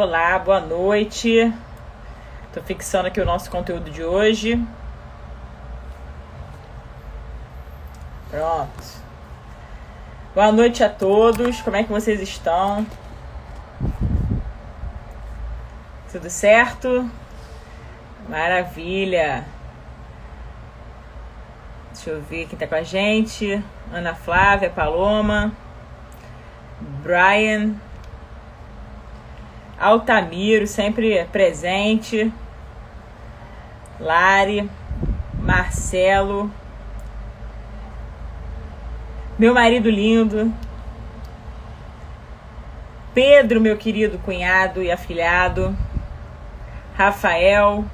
Olá, boa noite. Tô fixando aqui o nosso conteúdo de hoje. Pronto. Boa noite a todos. Como é que vocês estão? Tudo certo? Maravilha. Deixa eu ver quem tá com a gente. Ana Flávia, Paloma, Brian, Altamiro, sempre presente. Lari, Marcelo, meu marido lindo, Pedro, meu querido cunhado e afilhado, Rafael,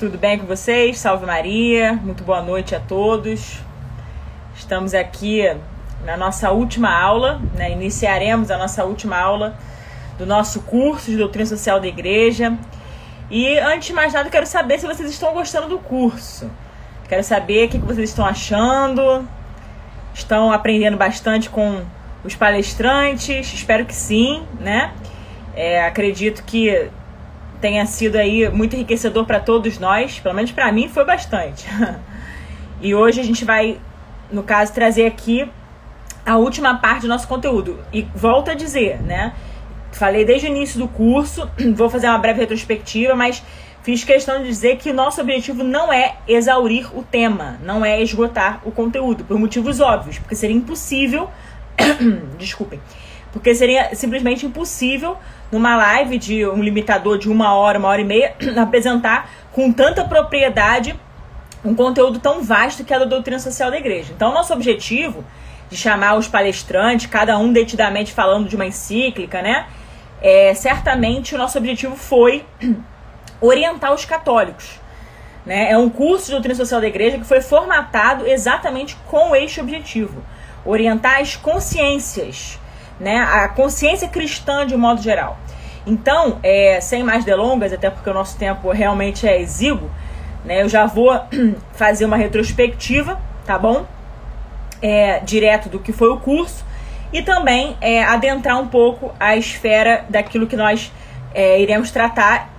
tudo bem com vocês? Salve Maria, muito boa noite a todos. Estamos aqui na nossa última aula, né? iniciaremos a nossa última aula do nosso curso de Doutrina Social da Igreja. E antes de mais nada, quero saber se vocês estão gostando do curso. Quero saber o que vocês estão achando. Estão aprendendo bastante com os palestrantes? Espero que sim, né? É, acredito que tenha sido aí muito enriquecedor para todos nós, pelo menos para mim foi bastante. e hoje a gente vai, no caso, trazer aqui a última parte do nosso conteúdo. E volto a dizer, né? Falei desde o início do curso, vou fazer uma breve retrospectiva, mas fiz questão de dizer que nosso objetivo não é exaurir o tema, não é esgotar o conteúdo, por motivos óbvios, porque seria impossível. desculpem. Porque seria simplesmente impossível, numa live de um limitador de uma hora, uma hora e meia, apresentar com tanta propriedade um conteúdo tão vasto que é a da doutrina social da igreja. Então, nosso objetivo de chamar os palestrantes, cada um detidamente falando de uma encíclica, né? É, certamente o nosso objetivo foi orientar os católicos. Né? É um curso de doutrina social da igreja que foi formatado exatamente com este objetivo: orientar as consciências, né? a consciência cristã de um modo geral. Então, é, sem mais delongas, até porque o nosso tempo realmente é exíguo, né? eu já vou fazer uma retrospectiva, tá bom? É, direto do que foi o curso e também é, adentrar um pouco a esfera daquilo que nós é, iremos tratar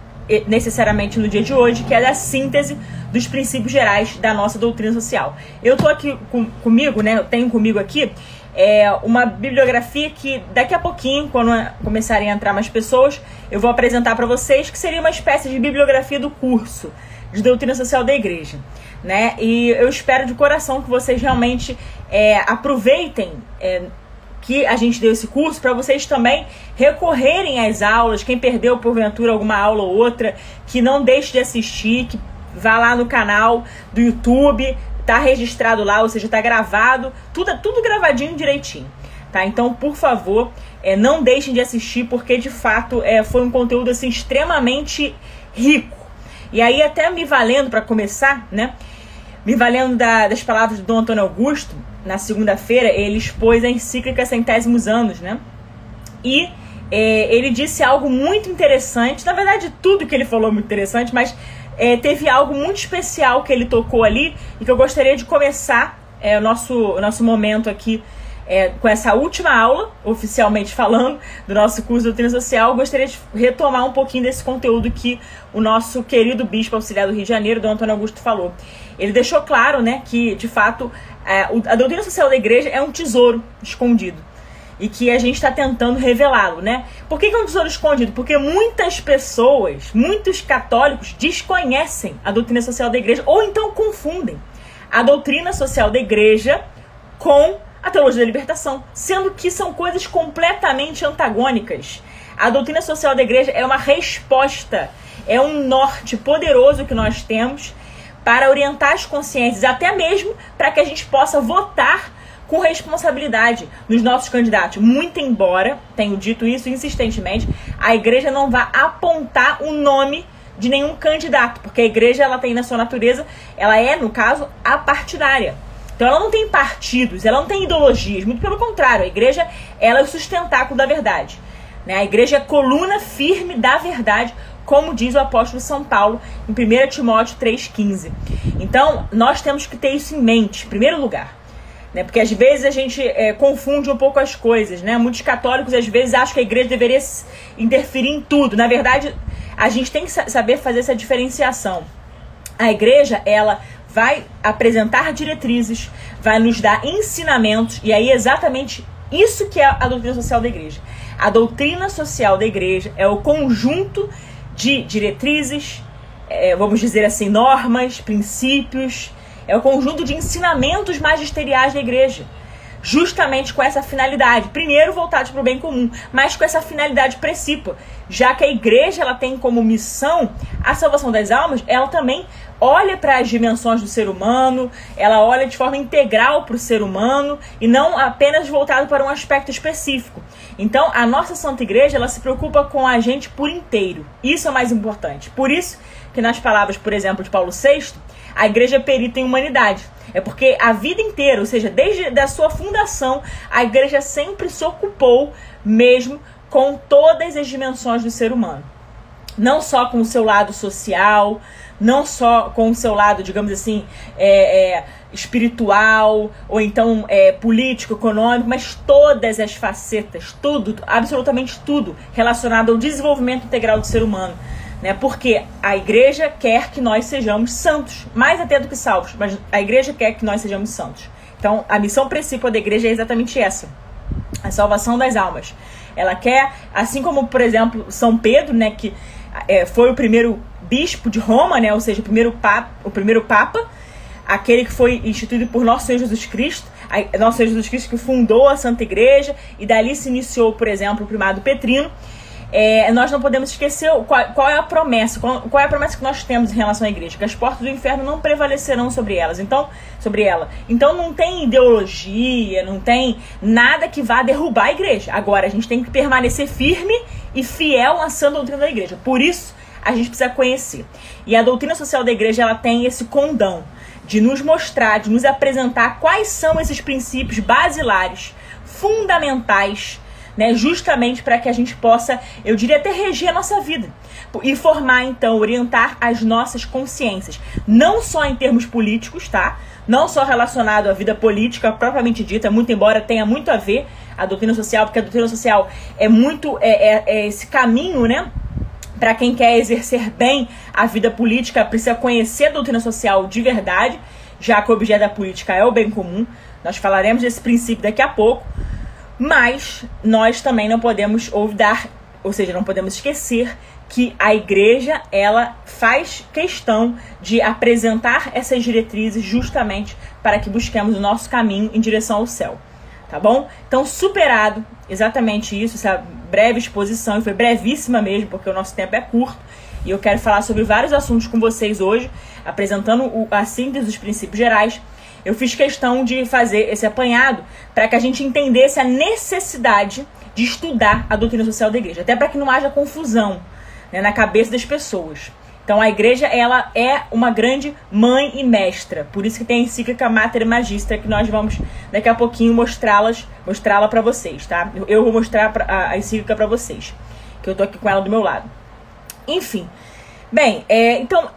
necessariamente no dia de hoje, que é da síntese dos princípios gerais da nossa doutrina social. Eu estou aqui com, comigo, né? Eu tenho comigo aqui é, uma bibliografia que daqui a pouquinho, quando começarem a entrar mais pessoas, eu vou apresentar para vocês, que seria uma espécie de bibliografia do curso de doutrina social da igreja. Né? E eu espero de coração que vocês realmente é, aproveitem é, que a gente deu esse curso para vocês também recorrerem às aulas. Quem perdeu porventura alguma aula ou outra, que não deixe de assistir, que vá lá no canal do YouTube, tá registrado lá, ou seja, tá gravado, tudo tudo gravadinho direitinho. Tá? Então, por favor, é, não deixem de assistir, porque de fato é, foi um conteúdo assim extremamente rico. E aí, até me valendo para começar, né? Me valendo da, das palavras do Dom Antônio Augusto, na segunda-feira, ele expôs a encíclica Centésimos Anos, né? E é, ele disse algo muito interessante, na verdade, tudo que ele falou é muito interessante, mas é, teve algo muito especial que ele tocou ali e que eu gostaria de começar é, o nosso, o nosso momento aqui é, com essa última aula, oficialmente falando, do nosso curso de doutrina social, gostaria de retomar um pouquinho desse conteúdo que o nosso querido bispo auxiliar do Rio de Janeiro, Dom Antônio Augusto, falou. Ele deixou claro né, que, de fato, é, a doutrina social da igreja é um tesouro escondido e que a gente está tentando revelá-lo, né? Por que, que, é um tesouro escondido? Porque muitas pessoas, muitos católicos desconhecem a doutrina social da igreja ou então confundem a doutrina social da igreja com a teologia da libertação, sendo que são coisas completamente antagônicas. A doutrina social da igreja é uma resposta, é um norte poderoso que nós temos para orientar as consciências, até mesmo para que a gente possa votar com responsabilidade nos nossos candidatos. Muito embora, tenho dito isso insistentemente, a igreja não vá apontar o nome de nenhum candidato, porque a igreja ela tem na sua natureza, ela é, no caso, apartidária. Então ela não tem partidos, ela não tem ideologias, muito pelo contrário, a igreja ela é o sustentáculo da verdade. Né? A igreja é a coluna firme da verdade, como diz o apóstolo São Paulo em 1 Timóteo 3,15. Então, nós temos que ter isso em mente, em primeiro lugar. Né? Porque às vezes a gente é, confunde um pouco as coisas, né? Muitos católicos às vezes acham que a igreja deveria interferir em tudo. Na verdade, a gente tem que saber fazer essa diferenciação. A igreja, ela vai apresentar diretrizes, vai nos dar ensinamentos, e aí é exatamente isso que é a doutrina social da igreja. A doutrina social da igreja é o conjunto de diretrizes, é, vamos dizer assim, normas, princípios, é o conjunto de ensinamentos magisteriais da igreja. Justamente com essa finalidade. Primeiro, voltados para o bem comum, mas com essa finalidade principal. Já que a igreja ela tem como missão a salvação das almas, ela também olha para as dimensões do ser humano, ela olha de forma integral para o ser humano e não apenas voltado para um aspecto específico. Então, a nossa Santa Igreja, ela se preocupa com a gente por inteiro. Isso é mais importante. Por isso que nas palavras, por exemplo, de Paulo VI, a igreja é perita em humanidade. É porque a vida inteira, ou seja, desde a sua fundação, a igreja sempre se ocupou mesmo com todas as dimensões do ser humano. Não só com o seu lado social, não só com o seu lado, digamos assim, é, é, espiritual, ou então é, político, econômico, mas todas as facetas, tudo, absolutamente tudo relacionado ao desenvolvimento integral do ser humano né? Porque a igreja quer que nós sejamos santos, mais até do que salvos, mas a igreja quer que nós sejamos santos. Então, a missão principal da igreja é exatamente essa: a salvação das almas. Ela quer, assim como, por exemplo, São Pedro, né, que é, foi o primeiro bispo de Roma, né, ou seja, o primeiro papa, o primeiro papa, aquele que foi instituído por nosso Senhor Jesus Cristo, nosso Senhor Jesus Cristo que fundou a Santa Igreja e dali se iniciou, por exemplo, o primado Petrino é, nós não podemos esquecer qual, qual é a promessa, qual, qual, é a promessa que nós temos em relação à igreja, que as portas do inferno não prevalecerão sobre elas. Então, sobre ela. Então não tem ideologia, não tem nada que vá derrubar a igreja. Agora a gente tem que permanecer firme e fiel à sã doutrina da igreja. Por isso a gente precisa conhecer. E a doutrina social da igreja ela tem esse condão de nos mostrar, de nos apresentar quais são esses princípios basilares, fundamentais né? Justamente para que a gente possa, eu diria até reger a nossa vida e formar então, orientar as nossas consciências, não só em termos políticos, tá? Não só relacionado à vida política propriamente dita, muito embora tenha muito a ver a doutrina social, porque a doutrina social é muito é, é, é esse caminho, né? Para quem quer exercer bem a vida política, precisa conhecer a doutrina social de verdade, já que o objeto da política é o bem comum. Nós falaremos desse princípio daqui a pouco. Mas nós também não podemos olvidar, ou seja, não podemos esquecer que a igreja ela faz questão de apresentar essas diretrizes justamente para que busquemos o nosso caminho em direção ao céu. Tá bom? Então, superado exatamente isso, essa breve exposição, e foi brevíssima mesmo, porque o nosso tempo é curto, e eu quero falar sobre vários assuntos com vocês hoje, apresentando a síntese dos princípios gerais eu fiz questão de fazer esse apanhado para que a gente entendesse a necessidade de estudar a doutrina social da igreja, até para que não haja confusão né, na cabeça das pessoas. Então a igreja ela é uma grande mãe e mestra, por isso que tem a encíclica Mater Magistra que nós vamos daqui a pouquinho mostrá-las, mostrá-la para vocês, tá? Eu vou mostrar a, encíclica para vocês, que eu tô aqui com ela do meu lado. Enfim, bem, é, então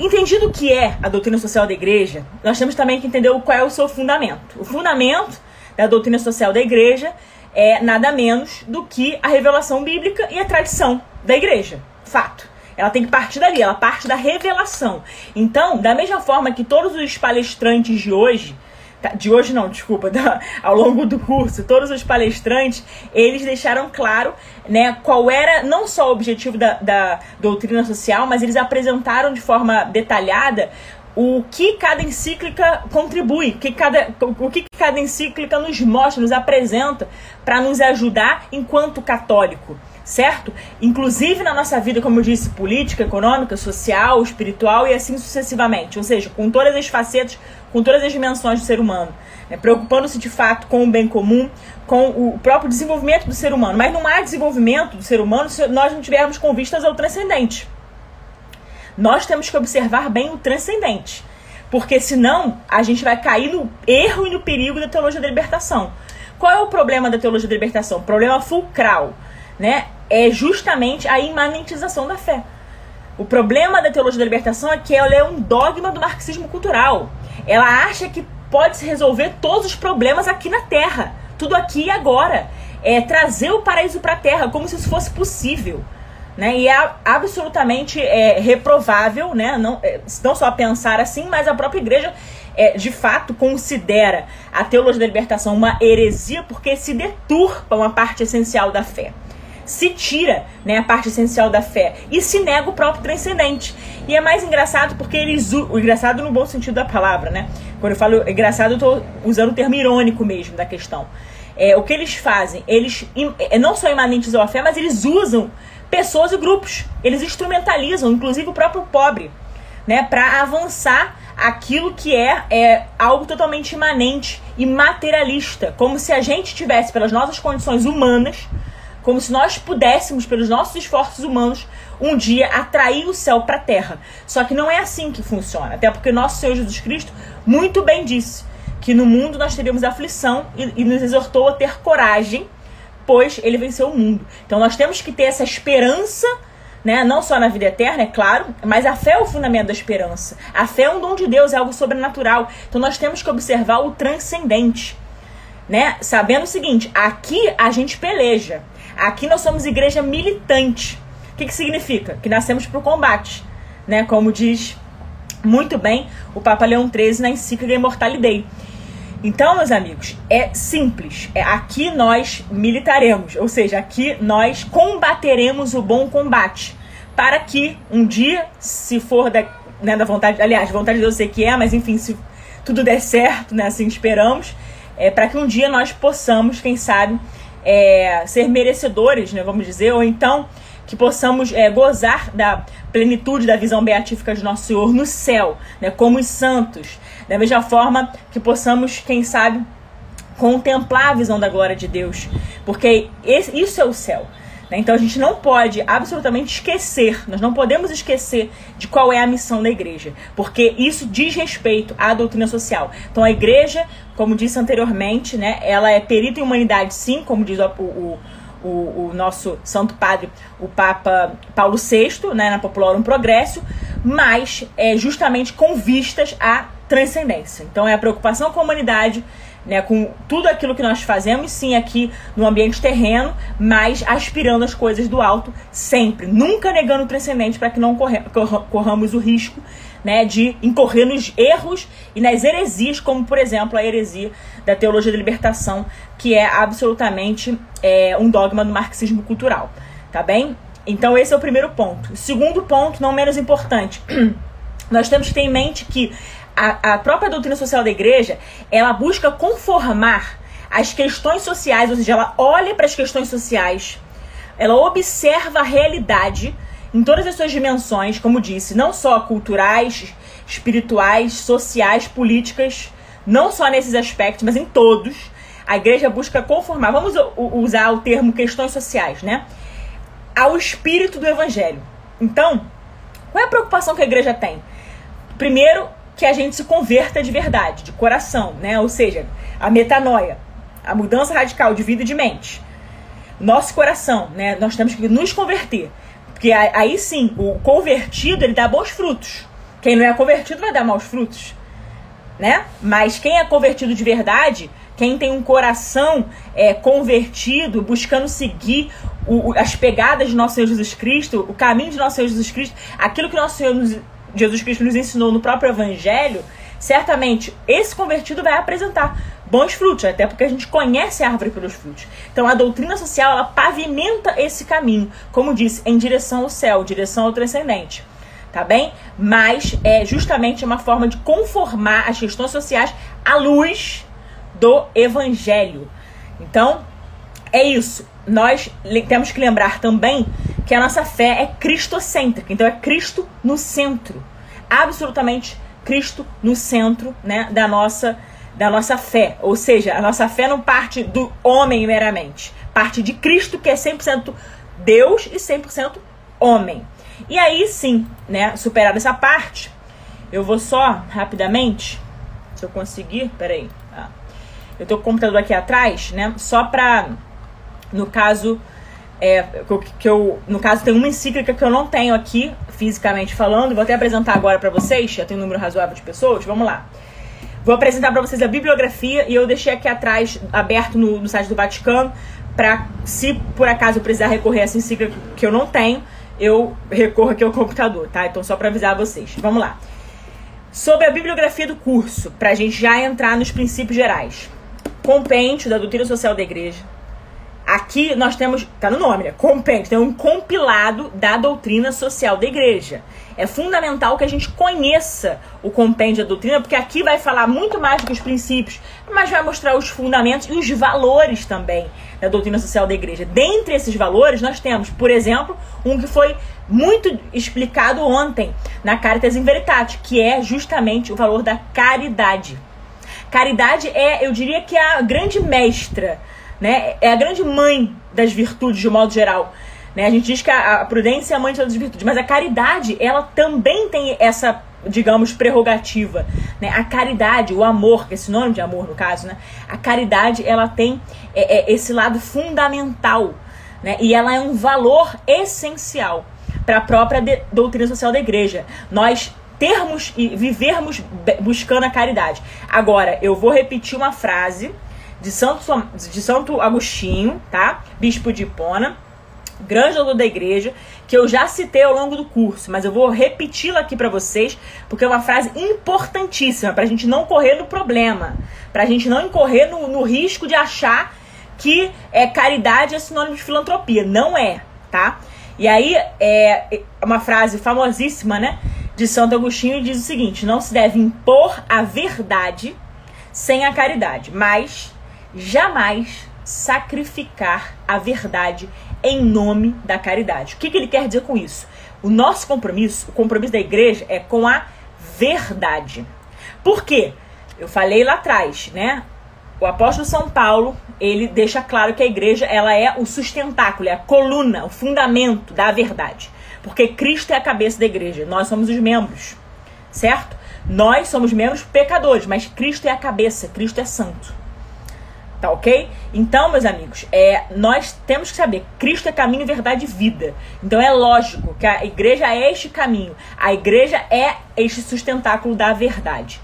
Entendido o que é a doutrina social da igreja, nós temos também que entender qual é o seu fundamento. O fundamento da doutrina social da igreja é nada menos do que a revelação bíblica e a tradição da igreja. Fato. Ela tem que partir dali, ela parte da revelação. Então, da mesma forma que todos os palestrantes de hoje Tá, de hoje não, desculpa, da, ao longo do curso, todos os palestrantes, eles deixaram claro né, qual era não só o objetivo da, da doutrina social, mas eles apresentaram de forma detalhada o que cada encíclica contribui, que cada, o que cada encíclica nos mostra, nos apresenta para nos ajudar enquanto católico certo? Inclusive na nossa vida, como eu disse, política, econômica, social, espiritual e assim sucessivamente. Ou seja, com todas as facetas, com todas as dimensões do ser humano. Né? Preocupando-se de fato com o bem comum, com o próprio desenvolvimento do ser humano. Mas não há desenvolvimento do ser humano se nós não tivermos com vistas ao transcendente. Nós temos que observar bem o transcendente. Porque senão a gente vai cair no erro e no perigo da teologia da libertação. Qual é o problema da teologia da libertação? Problema fulcral, né? é justamente a imanentização da fé. O problema da teologia da libertação é que ela é um dogma do marxismo cultural. Ela acha que pode resolver todos os problemas aqui na Terra, tudo aqui e agora. É trazer o paraíso para a Terra como se isso fosse possível. Né? E é absolutamente é, reprovável, né? não, é, não só pensar assim, mas a própria igreja é, de fato considera a teologia da libertação uma heresia porque se deturpa uma parte essencial da fé se tira né, a parte essencial da fé e se nega o próprio transcendente. E é mais engraçado porque eles. O engraçado no bom sentido da palavra, né? Quando eu falo engraçado, eu estou usando o termo irônico mesmo da questão. É, o que eles fazem? Eles é, não só imanentizam a fé, mas eles usam pessoas e grupos. Eles instrumentalizam, inclusive o próprio pobre, né? Para avançar aquilo que é, é algo totalmente imanente e materialista. Como se a gente tivesse, pelas nossas condições humanas, como se nós pudéssemos, pelos nossos esforços humanos, um dia atrair o céu para a terra. Só que não é assim que funciona. Até porque nosso Senhor Jesus Cristo muito bem disse que no mundo nós teríamos aflição e, e nos exortou a ter coragem, pois ele venceu o mundo. Então nós temos que ter essa esperança né? Não só na vida eterna, é claro, mas a fé é o fundamento da esperança. A fé é um dom de Deus, é algo sobrenatural. Então nós temos que observar o transcendente, né? Sabendo o seguinte, aqui a gente peleja. Aqui nós somos igreja militante. O que, que significa? Que nascemos para o combate, né? Como diz muito bem o Papa Leão XIII na encíclica Immortale Dei. Então, meus amigos, é simples. É aqui nós militaremos, ou seja, aqui nós combateremos o bom combate, para que um dia, se for da, né, da vontade, aliás, vontade de Deus sei que é, mas enfim, se tudo der certo, né, assim esperamos, é para que um dia nós possamos, quem sabe, é, ser merecedores, né, vamos dizer, ou então que possamos é, gozar da plenitude da visão beatífica de nosso Senhor no céu, né, como os santos. Da mesma forma que possamos, quem sabe, contemplar a visão da glória de Deus, porque esse, isso é o céu. Né? Então a gente não pode absolutamente esquecer, nós não podemos esquecer de qual é a missão da igreja, porque isso diz respeito à doutrina social. Então a igreja, como disse anteriormente, né, ela é perita em humanidade, sim, como diz o, o, o, o nosso Santo Padre, o Papa Paulo VI, né, na Populorum Progresso, mas é justamente com vistas à transcendência. Então é a preocupação com a humanidade né, com tudo aquilo que nós fazemos, sim, aqui no ambiente terreno, mas aspirando as coisas do alto sempre, nunca negando o transcendente para que não corramos o risco né, de incorrer nos erros e nas heresias, como por exemplo a heresia da teologia da libertação, que é absolutamente é, um dogma do marxismo cultural, tá bem? Então esse é o primeiro ponto. Segundo ponto, não menos importante, nós temos que ter em mente que a, a própria doutrina social da igreja, ela busca conformar as questões sociais, ou seja, ela olha para as questões sociais, ela observa a realidade em todas as suas dimensões, como disse, não só culturais, espirituais, sociais, políticas, não só nesses aspectos, mas em todos. A igreja busca conformar, vamos usar o termo questões sociais, né? Ao espírito do evangelho. Então, qual é a preocupação que a igreja tem? Primeiro, que a gente se converta de verdade, de coração, né? Ou seja, a metanoia, a mudança radical de vida e de mente. Nosso coração, né? Nós temos que nos converter. Porque aí sim, o convertido, ele dá bons frutos. Quem não é convertido vai dar maus frutos, né? Mas quem é convertido de verdade, quem tem um coração é, convertido, buscando seguir o, as pegadas de nosso Senhor Jesus Cristo, o caminho de nosso Senhor Jesus Cristo, aquilo que nosso Senhor nos, Jesus Cristo nos ensinou no próprio Evangelho, certamente esse convertido vai apresentar bons frutos, até porque a gente conhece a árvore pelos frutos. Então a doutrina social ela pavimenta esse caminho, como disse, em direção ao céu, direção ao transcendente. Tá bem? Mas é justamente uma forma de conformar as questões sociais à luz do evangelho. Então, é isso. Nós temos que lembrar também que a nossa fé é cristocêntrica. Então é Cristo no centro. Absolutamente Cristo no centro, né, da nossa da nossa fé. Ou seja, a nossa fé não parte do homem meramente, parte de Cristo que é 100% Deus e 100% homem. E aí sim, né, superar essa parte, eu vou só rapidamente, se eu conseguir, peraí, ah, eu tô com o computador aqui atrás, né, só pra, no caso, é, que eu, no caso, tem uma encíclica que eu não tenho aqui, fisicamente falando, vou até apresentar agora para vocês, já tem um número razoável de pessoas, vamos lá. vou apresentar para vocês a bibliografia e eu deixei aqui atrás, aberto no, no site do Vaticano, para se por acaso eu precisar recorrer a essa encíclica que eu não tenho, eu recorro aqui ao computador, tá? Então só para avisar vocês. Vamos lá. Sobre a bibliografia do curso, para a gente já entrar nos princípios gerais. Compêndio da Doutrina Social da Igreja, Aqui nós temos, tá no nome, né? Compêndio, tem um compilado da doutrina social da igreja. É fundamental que a gente conheça o compêndio da doutrina, porque aqui vai falar muito mais do que os princípios, mas vai mostrar os fundamentos e os valores também da doutrina social da igreja. Dentre esses valores, nós temos, por exemplo, um que foi muito explicado ontem na Caritas in Veritate, que é justamente o valor da caridade. Caridade é, eu diria que é a grande mestra né? É a grande mãe das virtudes, de um modo geral. Né? A gente diz que a, a prudência é a mãe de todas as virtudes, mas a caridade, ela também tem essa, digamos, prerrogativa. Né? A caridade, o amor, que é sinônimo de amor no caso, né? A caridade, ela tem é, é, esse lado fundamental, né? E ela é um valor essencial para a própria de, doutrina social da igreja. Nós termos e vivermos buscando a caridade. Agora, eu vou repetir uma frase de Santo, de Santo Agostinho, tá? Bispo de Hipona, grande doutor da igreja, que eu já citei ao longo do curso, mas eu vou repeti-la aqui para vocês, porque é uma frase importantíssima para a gente não correr no problema, para a gente não incorrer no, no risco de achar que é caridade é sinônimo de filantropia. Não é, tá? E aí é uma frase famosíssima, né? De Santo Agostinho diz o seguinte: não se deve impor a verdade sem a caridade, mas jamais sacrificar a verdade em nome da caridade. O que, que ele quer dizer com isso? O nosso compromisso, o compromisso da igreja é com a verdade. Por quê? Eu falei lá atrás, né? O apóstolo São Paulo, ele deixa claro que a igreja, ela é o sustentáculo, é a coluna, o fundamento da verdade. Porque Cristo é a cabeça da igreja, nós somos os membros, certo? Nós somos membros pecadores, mas Cristo é a cabeça, Cristo é santo. Tá ok? Então, meus amigos, é, nós temos que saber: Cristo é caminho, verdade e vida. Então é lógico que a igreja é este caminho. A igreja é este sustentáculo da verdade.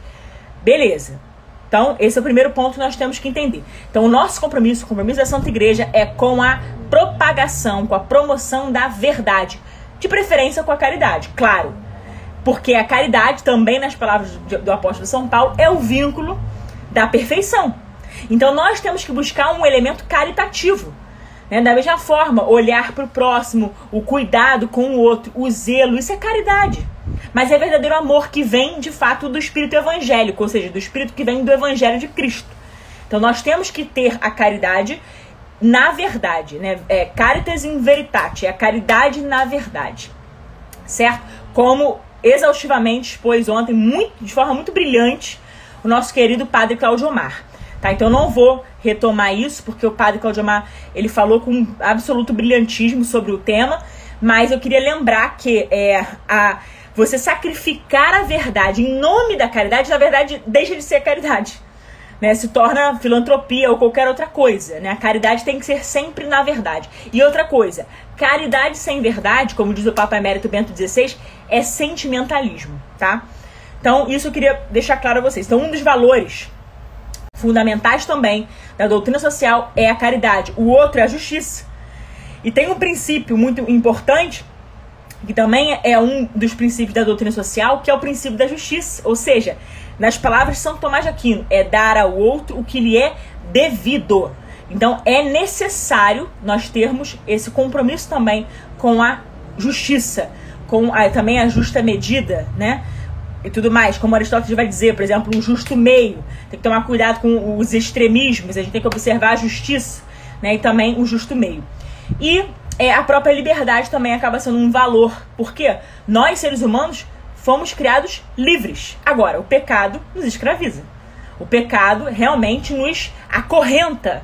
Beleza. Então, esse é o primeiro ponto que nós temos que entender. Então, o nosso compromisso, o compromisso da Santa Igreja é com a propagação, com a promoção da verdade. De preferência com a caridade, claro. Porque a caridade, também nas palavras do apóstolo São Paulo, é o vínculo da perfeição. Então nós temos que buscar um elemento caritativo. Né? Da mesma forma, olhar para o próximo, o cuidado com o outro, o zelo, isso é caridade. Mas é verdadeiro amor que vem de fato do espírito evangélico, ou seja, do espírito que vem do evangelho de Cristo. Então nós temos que ter a caridade na verdade, né? É caritas in veritate, é a caridade na verdade. Certo? Como exaustivamente expôs ontem, muito, de forma muito brilhante, o nosso querido Padre Claudio Omar. Tá? Então não vou retomar isso, porque o padre Claudiomar, ele falou com absoluto brilhantismo sobre o tema, mas eu queria lembrar que é, a, você sacrificar a verdade em nome da caridade, na verdade, deixa de ser caridade. Né, se torna filantropia ou qualquer outra coisa. Né? A caridade tem que ser sempre na verdade. E outra coisa, caridade sem verdade, como diz o Papa Emérito Bento XVI, é sentimentalismo, tá? Então, isso eu queria deixar claro a vocês. Então, um dos valores fundamentais também da doutrina social é a caridade, o outro é a justiça. E tem um princípio muito importante, que também é um dos princípios da doutrina social, que é o princípio da justiça. Ou seja, nas palavras de São Tomás de Aquino, é dar ao outro o que lhe é devido. Então é necessário nós termos esse compromisso também com a justiça, com a, também a justa medida, né? E tudo mais, como Aristóteles vai dizer, por exemplo, um justo meio. Tem que tomar cuidado com os extremismos, a gente tem que observar a justiça, né? E também um justo meio. E é, a própria liberdade também acaba sendo um valor, porque nós, seres humanos, fomos criados livres. Agora, o pecado nos escraviza. O pecado realmente nos acorrenta.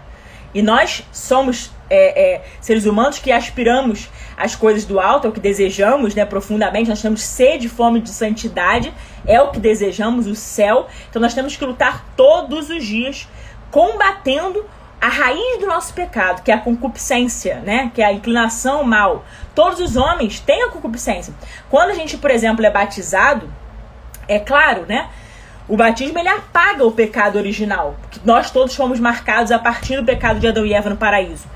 E nós somos é, é, seres humanos que aspiramos as coisas do alto, é o que desejamos, né, profundamente, nós temos sede e fome de santidade, é o que desejamos, o céu. Então nós temos que lutar todos os dias combatendo a raiz do nosso pecado, que é a concupiscência, né? Que é a inclinação mal. Todos os homens têm a concupiscência. Quando a gente, por exemplo, é batizado, é claro, né? o batismo ele apaga o pecado original. Nós todos fomos marcados a partir do pecado de Adão e Eva no paraíso.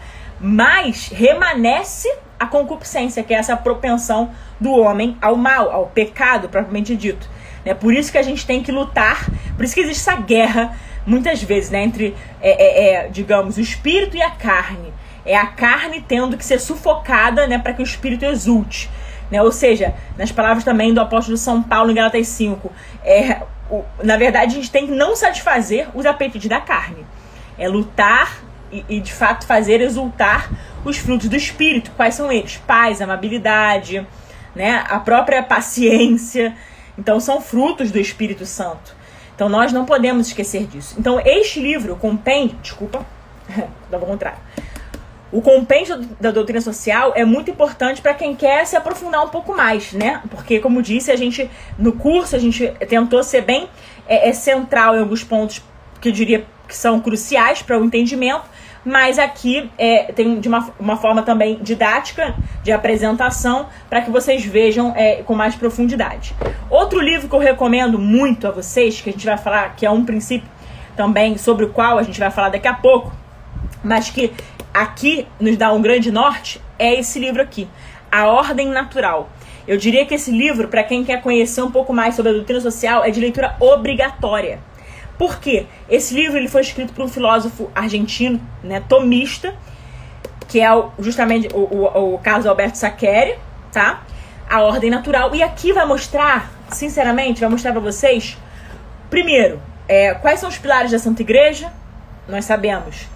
Mas remanesce a concupiscência, que é essa propensão do homem ao mal, ao pecado propriamente dito. É por isso que a gente tem que lutar, por isso que existe essa guerra, muitas vezes, né, entre, é, é, é, digamos, o espírito e a carne. É a carne tendo que ser sufocada né, para que o espírito exulte. Né? Ou seja, nas palavras também do apóstolo São Paulo em Galatas 5, é, o, na verdade, a gente tem que não satisfazer os apetites da carne. É lutar e, e, de fato fazer exultar os frutos do espírito. Quais são eles? Paz, amabilidade, né? A própria paciência. Então são frutos do Espírito Santo. Então nós não podemos esquecer disso. Então este livro compêndio, desculpa, ao contrário. O compêndio da doutrina social é muito importante para quem quer se aprofundar um pouco mais, né? Porque, como disse, a gente no curso a gente tentou ser bem é, é central em alguns pontos que eu diria que são cruciais para o entendimento, mas aqui é, tem de uma, uma forma também didática de apresentação para que vocês vejam é, com mais profundidade. Outro livro que eu recomendo muito a vocês, que a gente vai falar, que é um princípio também sobre o qual a gente vai falar daqui a pouco, mas que aqui nos dá um grande norte é esse livro aqui, A Ordem Natural. Eu diria que esse livro, para quem quer conhecer um pouco mais sobre a doutrina social, é de leitura obrigatória. Por quê? Esse livro ele foi escrito por um filósofo argentino, né, tomista, que é justamente o, o, o Carlos Alberto Saccheri, tá? A ordem natural. E aqui vai mostrar, sinceramente, vai mostrar para vocês, primeiro, é, quais são os pilares da Santa Igreja. Nós sabemos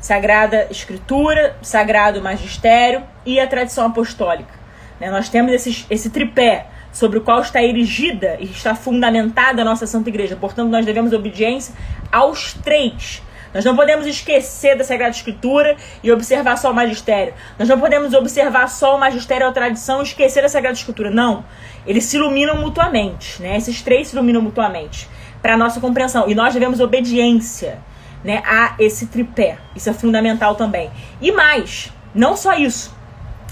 Sagrada Escritura, Sagrado Magistério e a tradição apostólica. Né? Nós temos esse, esse tripé sobre o qual está erigida e está fundamentada a nossa Santa Igreja. Portanto, nós devemos obediência aos três. Nós não podemos esquecer da Sagrada Escritura e observar só o magistério. Nós não podemos observar só o magistério ou a tradição e esquecer da Sagrada Escritura. Não. Eles se iluminam mutuamente. Né? Esses três se iluminam mutuamente para a nossa compreensão. E nós devemos obediência né, a esse tripé. Isso é fundamental também. E mais, não só isso,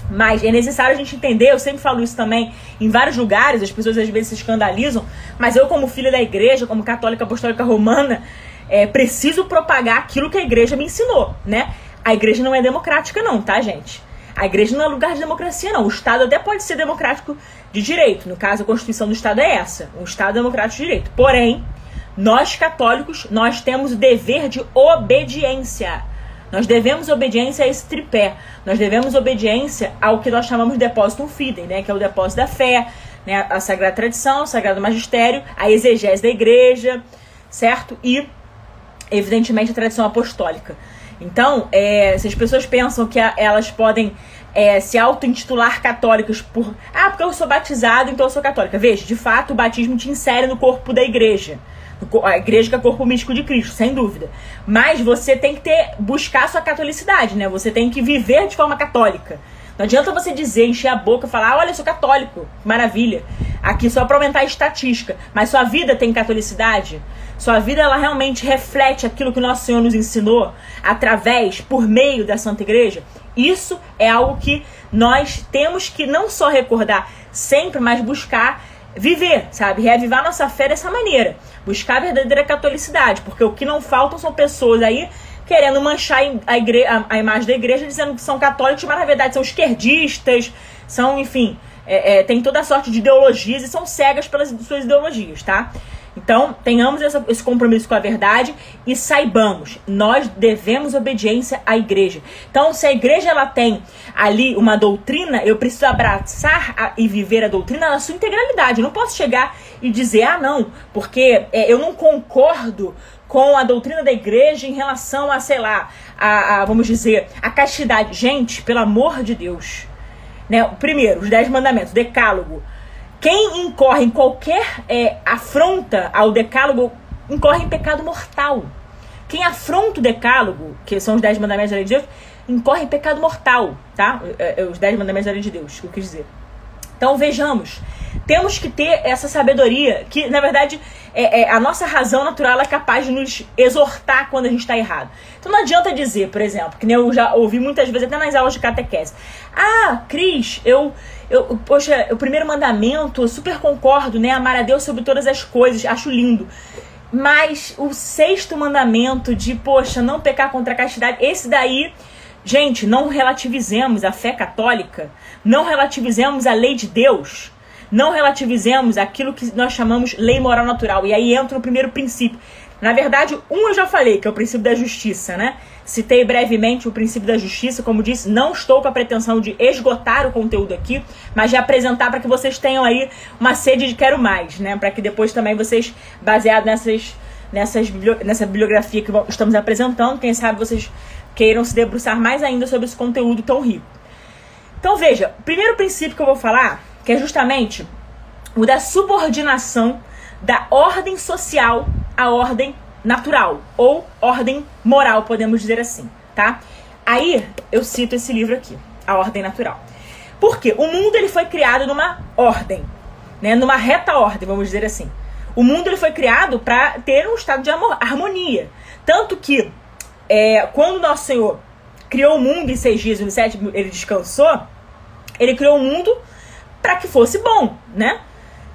mas é necessário a gente entender, eu sempre falo isso também em vários lugares, as pessoas às vezes se escandalizam, mas eu, como filha da igreja, como católica apostólica romana, é, preciso propagar aquilo que a igreja me ensinou, né? A igreja não é democrática, não, tá, gente? A igreja não é lugar de democracia, não. O Estado até pode ser democrático de direito. No caso, a Constituição do Estado é essa: um Estado democrático de direito. Porém, nós católicos, nós temos o dever de obediência. Nós devemos obediência a esse tripé. Nós devemos obediência ao que nós chamamos de depósito fidei, né? Que é o depósito da fé, né? A sagrada tradição, o sagrado magistério, a exegese da igreja, certo? E, evidentemente, a tradição apostólica. Então, é, se as pessoas pensam que a, elas podem é, se auto-intitular católicas por. Ah, porque eu sou batizado, então eu sou católica. Veja, de fato, o batismo te insere no corpo da igreja a igreja que é corpo místico de Cristo, sem dúvida. Mas você tem que ter buscar a sua catolicidade, né? Você tem que viver de forma católica. Não adianta você dizer, encher a boca, falar, olha, eu sou católico, maravilha. Aqui só para aumentar a estatística. Mas sua vida tem catolicidade? Sua vida ela realmente reflete aquilo que nosso Senhor nos ensinou através, por meio da Santa Igreja? Isso é algo que nós temos que não só recordar sempre, mas buscar viver, sabe? Reavivar nossa fé dessa maneira. Buscar a verdadeira catolicidade. Porque o que não faltam são pessoas aí querendo manchar a, igre a, a imagem da igreja dizendo que são católicos, mas na verdade são esquerdistas, são, enfim, é, é, tem toda sorte de ideologias e são cegas pelas suas ideologias, tá? Então, tenhamos essa, esse compromisso com a verdade e saibamos, nós devemos obediência à igreja. Então, se a igreja ela tem ali uma doutrina, eu preciso abraçar a, e viver a doutrina na sua integralidade. Eu não posso chegar e dizer, ah, não, porque é, eu não concordo com a doutrina da igreja em relação a, sei lá, a, a vamos dizer, a castidade. Gente, pelo amor de Deus. Né? Primeiro, os dez mandamentos, decálogo quem incorre em qualquer é, afronta ao decálogo incorre em pecado mortal. Quem afronta o decálogo, que são os dez mandamentos da lei de Deus, incorre em pecado mortal, tá? É, é, os dez mandamentos da lei de Deus, o que eu quis dizer. Então vejamos, temos que ter essa sabedoria que, na verdade, é, é, a nossa razão natural é capaz de nos exortar quando a gente está errado. Então não adianta dizer, por exemplo, que nem eu já ouvi muitas vezes, até nas aulas de catequese. Ah, Cris, eu, eu, poxa, o primeiro mandamento, eu super concordo, né? Amar a Deus sobre todas as coisas, acho lindo. Mas o sexto mandamento de, poxa, não pecar contra a castidade, esse daí, gente, não relativizemos a fé católica, não relativizemos a lei de Deus, não relativizemos aquilo que nós chamamos lei moral natural. E aí entra o primeiro princípio. Na verdade, um eu já falei, que é o princípio da justiça, né? Citei brevemente o princípio da justiça, como disse, não estou com a pretensão de esgotar o conteúdo aqui, mas de apresentar para que vocês tenham aí uma sede de quero mais, né? Para que depois também vocês, baseado nessas, nessas, nessa bibliografia que estamos apresentando, quem sabe vocês queiram se debruçar mais ainda sobre esse conteúdo tão rico. Então veja, o primeiro princípio que eu vou falar, que é justamente o da subordinação da ordem social à ordem natural ou ordem moral, podemos dizer assim, tá? Aí eu cito esse livro aqui, A Ordem Natural. Porque o mundo ele foi criado numa ordem, né? Numa reta ordem, vamos dizer assim. O mundo ele foi criado para ter um estado de harmonia, tanto que é, quando nosso Senhor criou o mundo em seis dias, no sétimo ele descansou, ele criou o mundo para que fosse bom, né?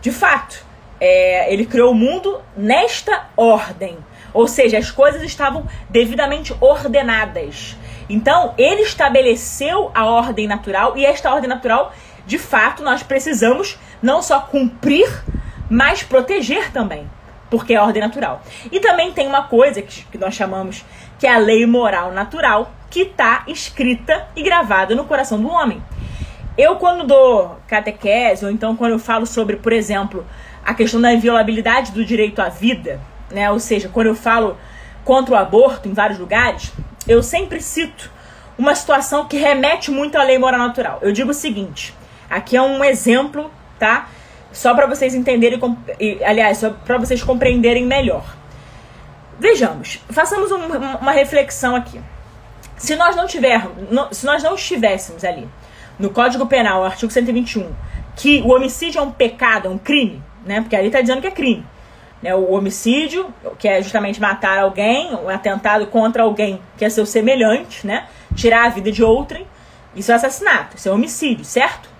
De fato, é, ele criou o mundo nesta ordem. Ou seja, as coisas estavam devidamente ordenadas. Então, ele estabeleceu a ordem natural e esta ordem natural, de fato, nós precisamos não só cumprir, mas proteger também, porque é a ordem natural. E também tem uma coisa que, que nós chamamos que é a lei moral natural, que está escrita e gravada no coração do homem. Eu, quando dou catequese, ou então quando eu falo sobre, por exemplo, a questão da inviolabilidade do direito à vida, né? Ou seja, quando eu falo contra o aborto em vários lugares, eu sempre cito uma situação que remete muito à lei moral natural. Eu digo o seguinte: aqui é um exemplo, tá? Só para vocês entenderem, aliás, só para vocês compreenderem melhor. Vejamos, façamos um, uma reflexão aqui. Se nós não tivermos, se nós não estivéssemos ali no Código Penal, artigo 121, que o homicídio é um pecado, é um crime, né? Porque ali está dizendo que é crime. Né? O homicídio, que é justamente matar alguém, o um atentado contra alguém que é seu semelhante, né? Tirar a vida de outrem, isso é assassinato, isso é homicídio, certo?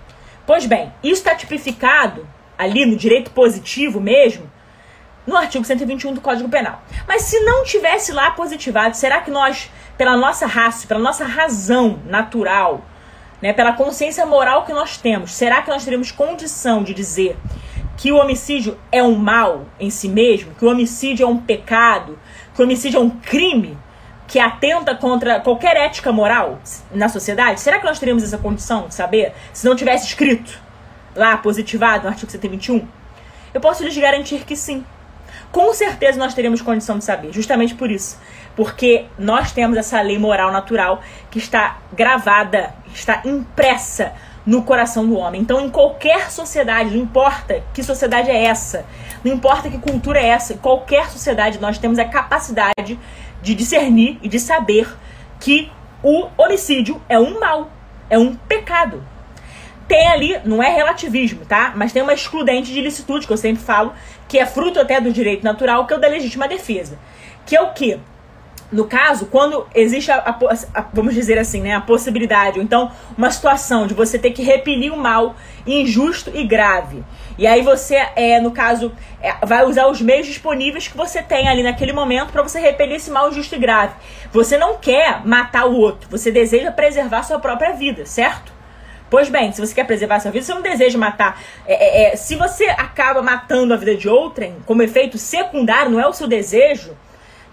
Pois bem, isso está tipificado ali no direito positivo mesmo, no artigo 121 do Código Penal. Mas se não tivesse lá positivado, será que nós, pela nossa raça, pela nossa razão natural, né, pela consciência moral que nós temos, será que nós teríamos condição de dizer que o homicídio é um mal em si mesmo, que o homicídio é um pecado, que o homicídio é um crime que atenta contra qualquer ética moral na sociedade? Será que nós teríamos essa condição de saber se não tivesse escrito lá positivado no artigo 121? Eu posso lhes garantir que sim. Com certeza nós teríamos condição de saber, justamente por isso. Porque nós temos essa lei moral natural que está gravada, está impressa no coração do homem. Então, em qualquer sociedade, não importa que sociedade é essa, não importa que cultura é essa, em qualquer sociedade nós temos a capacidade de discernir e de saber que o homicídio é um mal, é um pecado. Tem ali, não é relativismo, tá? Mas tem uma excludente de ilicitude, que eu sempre falo, que é fruto até do direito natural, que é o da legítima defesa. Que é o quê? No caso, quando existe a, a, a, vamos dizer assim, né, a possibilidade, ou então uma situação de você ter que repelir o mal injusto e grave. E aí você, é, no caso, é, vai usar os meios disponíveis que você tem ali naquele momento para você repelir esse mal injusto e grave. Você não quer matar o outro, você deseja preservar sua própria vida, certo? Pois bem, se você quer preservar sua vida, você não deseja matar. É, é, é se você acaba matando a vida de outrem, como efeito secundário, não é o seu desejo,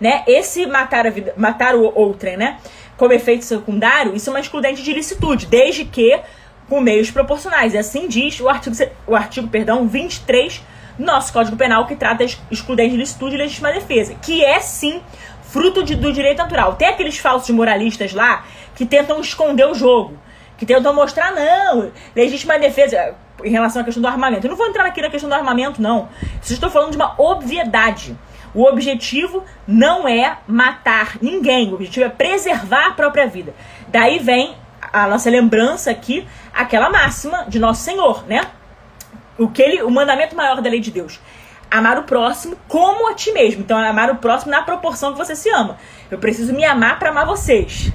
né? Esse matar a vida, matar o outrem, né? Como efeito secundário, isso é uma excludente de ilicitude, desde que com meios proporcionais. E assim diz o artigo, o artigo perdão, 23 do nosso Código Penal, que trata excludente de ilicitude e legítima defesa, que é sim fruto de, do direito natural. Tem aqueles falsos moralistas lá que tentam esconder o jogo, que tentam mostrar, não, legítima defesa em relação à questão do armamento. Eu não vou entrar aqui na questão do armamento, não. Eu estou falando de uma obviedade. O objetivo não é matar ninguém, o objetivo é preservar a própria vida. Daí vem a nossa lembrança aqui, aquela máxima de nosso Senhor, né? O que ele, o mandamento maior da lei de Deus. Amar o próximo como a ti mesmo. Então, amar o próximo na proporção que você se ama. Eu preciso me amar para amar vocês.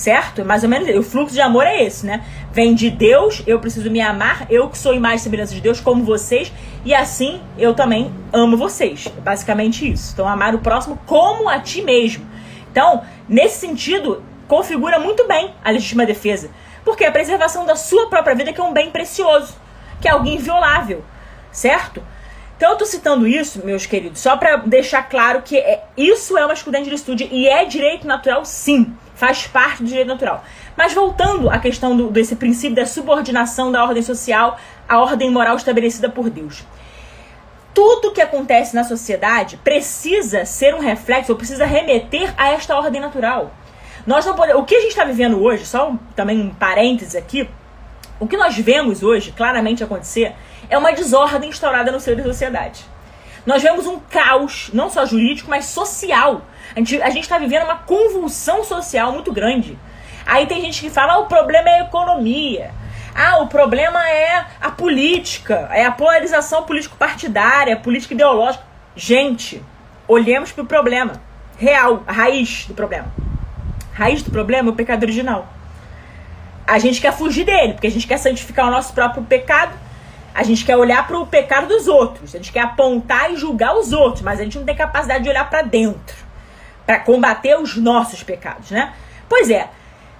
Certo? Mais ou menos, o fluxo de amor é esse, né? Vem de Deus, eu preciso me amar, eu que sou imagem e semelhança de Deus, como vocês, e assim eu também amo vocês. É basicamente isso. Então, amar o próximo como a ti mesmo. Então, nesse sentido, configura muito bem a legítima defesa. Porque a preservação da sua própria vida que é um bem precioso, que é algo inviolável, certo? Então eu tô citando isso, meus queridos, só para deixar claro que é, isso é uma de estude e é direito natural sim, faz parte do direito natural. Mas voltando à questão do, desse princípio da subordinação da ordem social à ordem moral estabelecida por Deus. Tudo que acontece na sociedade precisa ser um reflexo, ou precisa remeter a esta ordem natural. Nós não podemos, o que a gente está vivendo hoje, só também um parênteses aqui, o que nós vemos hoje claramente acontecer é uma desordem instaurada no seio da sociedade. Nós vemos um caos, não só jurídico, mas social. A gente a está vivendo uma convulsão social muito grande. Aí tem gente que fala: ah, o problema é a economia. Ah, o problema é a política, é a polarização político-partidária, política ideológica. Gente, olhemos para o problema real, a raiz do problema. A raiz do problema é o pecado original a gente quer fugir dele, porque a gente quer santificar o nosso próprio pecado, a gente quer olhar para o pecado dos outros, a gente quer apontar e julgar os outros, mas a gente não tem capacidade de olhar para dentro, para combater os nossos pecados, né? Pois é.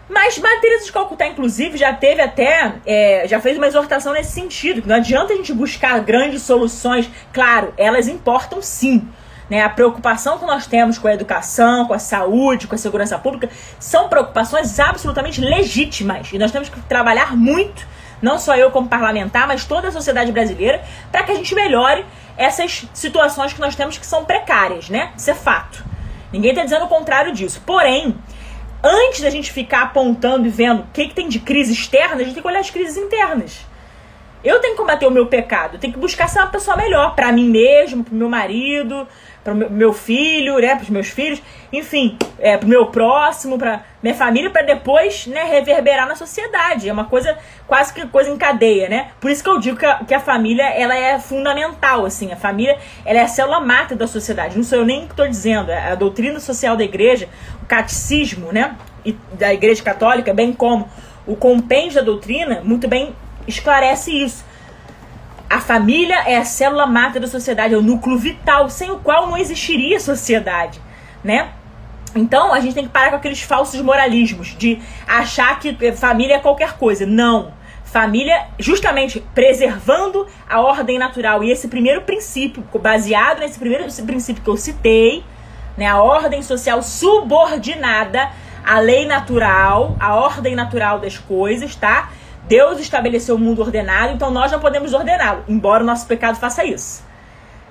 Mas Matheus de Calcutá, inclusive, já teve até, é, já fez uma exortação nesse sentido, que não adianta a gente buscar grandes soluções. Claro, elas importam sim. Né? A preocupação que nós temos com a educação, com a saúde, com a segurança pública, são preocupações absolutamente legítimas. E nós temos que trabalhar muito, não só eu como parlamentar, mas toda a sociedade brasileira, para que a gente melhore essas situações que nós temos que são precárias, né? Isso é fato. Ninguém está dizendo o contrário disso. Porém, antes da gente ficar apontando e vendo o que, que tem de crise externa, a gente tem que olhar as crises internas. Eu tenho que combater o meu pecado, tenho que buscar ser uma pessoa melhor para mim mesmo, para meu marido, para o meu filho, né, para os meus filhos, enfim, é, para o meu próximo, para minha família, para depois né, reverberar na sociedade. É uma coisa quase que coisa em cadeia, né? Por isso que eu digo que a, que a família ela é fundamental, assim. A família ela é a célula mata da sociedade. Não sou eu nem que estou dizendo. É a doutrina social da igreja, o catecismo, né, e da igreja católica, bem como o compêndio da doutrina, muito bem esclarece isso a família é a célula mata da sociedade, é o núcleo vital, sem o qual não existiria sociedade, né? Então a gente tem que parar com aqueles falsos moralismos de achar que família é qualquer coisa. Não. Família, justamente preservando a ordem natural. E esse primeiro princípio, baseado nesse primeiro princípio que eu citei, né, a ordem social subordinada à lei natural, a ordem natural das coisas, tá? Deus estabeleceu o mundo ordenado, então nós não podemos ordená-lo, embora o nosso pecado faça isso.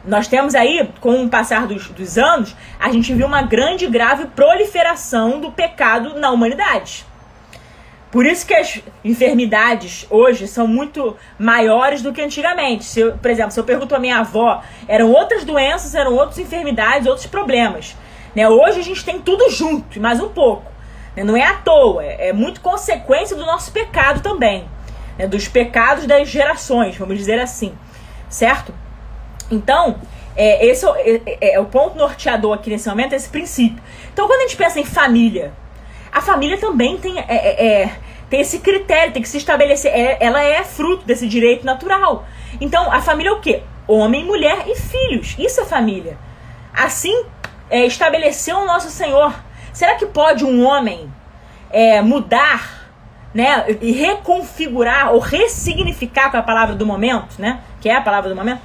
Nós temos aí, com o passar dos, dos anos, a gente viu uma grande e grave proliferação do pecado na humanidade. Por isso que as enfermidades hoje são muito maiores do que antigamente. Se eu, por exemplo, se eu pergunto à minha avó, eram outras doenças, eram outras enfermidades, outros problemas. Né? Hoje a gente tem tudo junto, mais um pouco. Né? Não é à toa, é, é muito consequência do nosso pecado também. Né? Dos pecados das gerações, vamos dizer assim. Certo? Então, é, esse é, é, é, o ponto norteador aqui nesse momento, esse princípio. Então, quando a gente pensa em família, a família também tem, é, é, é tem esse critério, tem que se estabelecer. ela é fruto desse direito natural. Então, a família é o quê? Homem, mulher e filhos. Isso é família. Assim estabeleceu o nosso Senhor Será que pode um homem é, mudar, né, e reconfigurar ou ressignificar com a palavra do momento, né, que é a palavra do momento,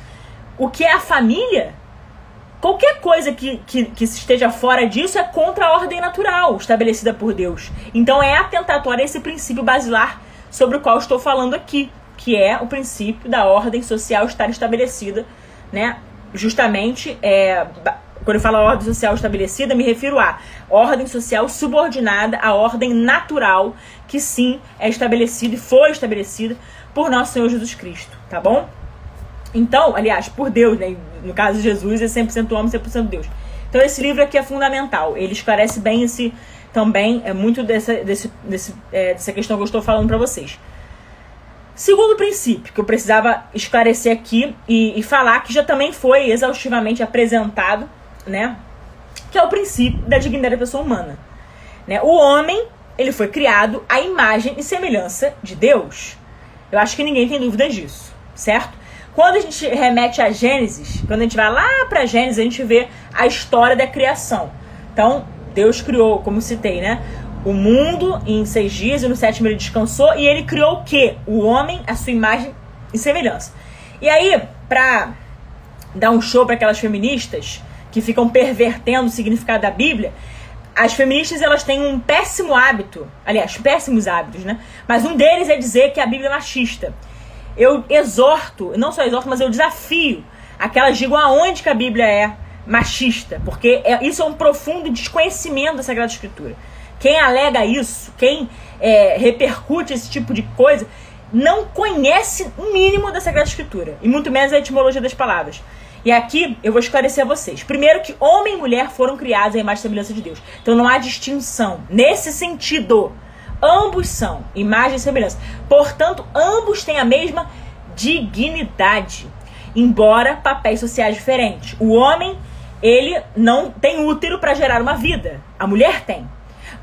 o que é a família? Qualquer coisa que, que, que esteja fora disso é contra a ordem natural estabelecida por Deus. Então é atentatório a esse princípio basilar sobre o qual estou falando aqui, que é o princípio da ordem social estar estabelecida, né? Justamente é, quando eu falo ordem social estabelecida, me refiro a ordem social subordinada à ordem natural, que sim é estabelecida e foi estabelecida por nosso Senhor Jesus Cristo, tá bom? Então, aliás, por Deus, né? No caso de Jesus, é 100% homem, 100% Deus. Então, esse livro aqui é fundamental. Ele esclarece bem esse também, é muito dessa, desse, desse, é, dessa questão que eu estou falando para vocês. Segundo princípio que eu precisava esclarecer aqui e, e falar, que já também foi exaustivamente apresentado né? Que é o princípio da dignidade da pessoa humana. Né? O homem ele foi criado à imagem e semelhança de Deus. Eu acho que ninguém tem dúvidas disso, certo? Quando a gente remete a Gênesis, quando a gente vai lá para Gênesis, a gente vê a história da criação. Então, Deus criou, como citei, né? O mundo em seis dias e no sétimo ele descansou e ele criou o quê? O homem, a sua imagem e semelhança. E aí, pra dar um show para aquelas feministas que ficam pervertendo o significado da Bíblia, as feministas elas têm um péssimo hábito, aliás, péssimos hábitos, né? Mas um deles é dizer que a Bíblia é machista. Eu exorto, não só exorto, mas eu desafio aquelas digam aonde que a Bíblia é machista, porque é, isso é um profundo desconhecimento da Sagrada Escritura. Quem alega isso, quem é, repercute esse tipo de coisa, não conhece o mínimo da Sagrada Escritura, e muito menos a etimologia das palavras. E aqui eu vou esclarecer a vocês. Primeiro que homem e mulher foram criados à imagem e semelhança de Deus. Então não há distinção nesse sentido. Ambos são imagem e semelhança. Portanto, ambos têm a mesma dignidade, embora papéis sociais diferentes. O homem, ele não tem útero para gerar uma vida. A mulher tem.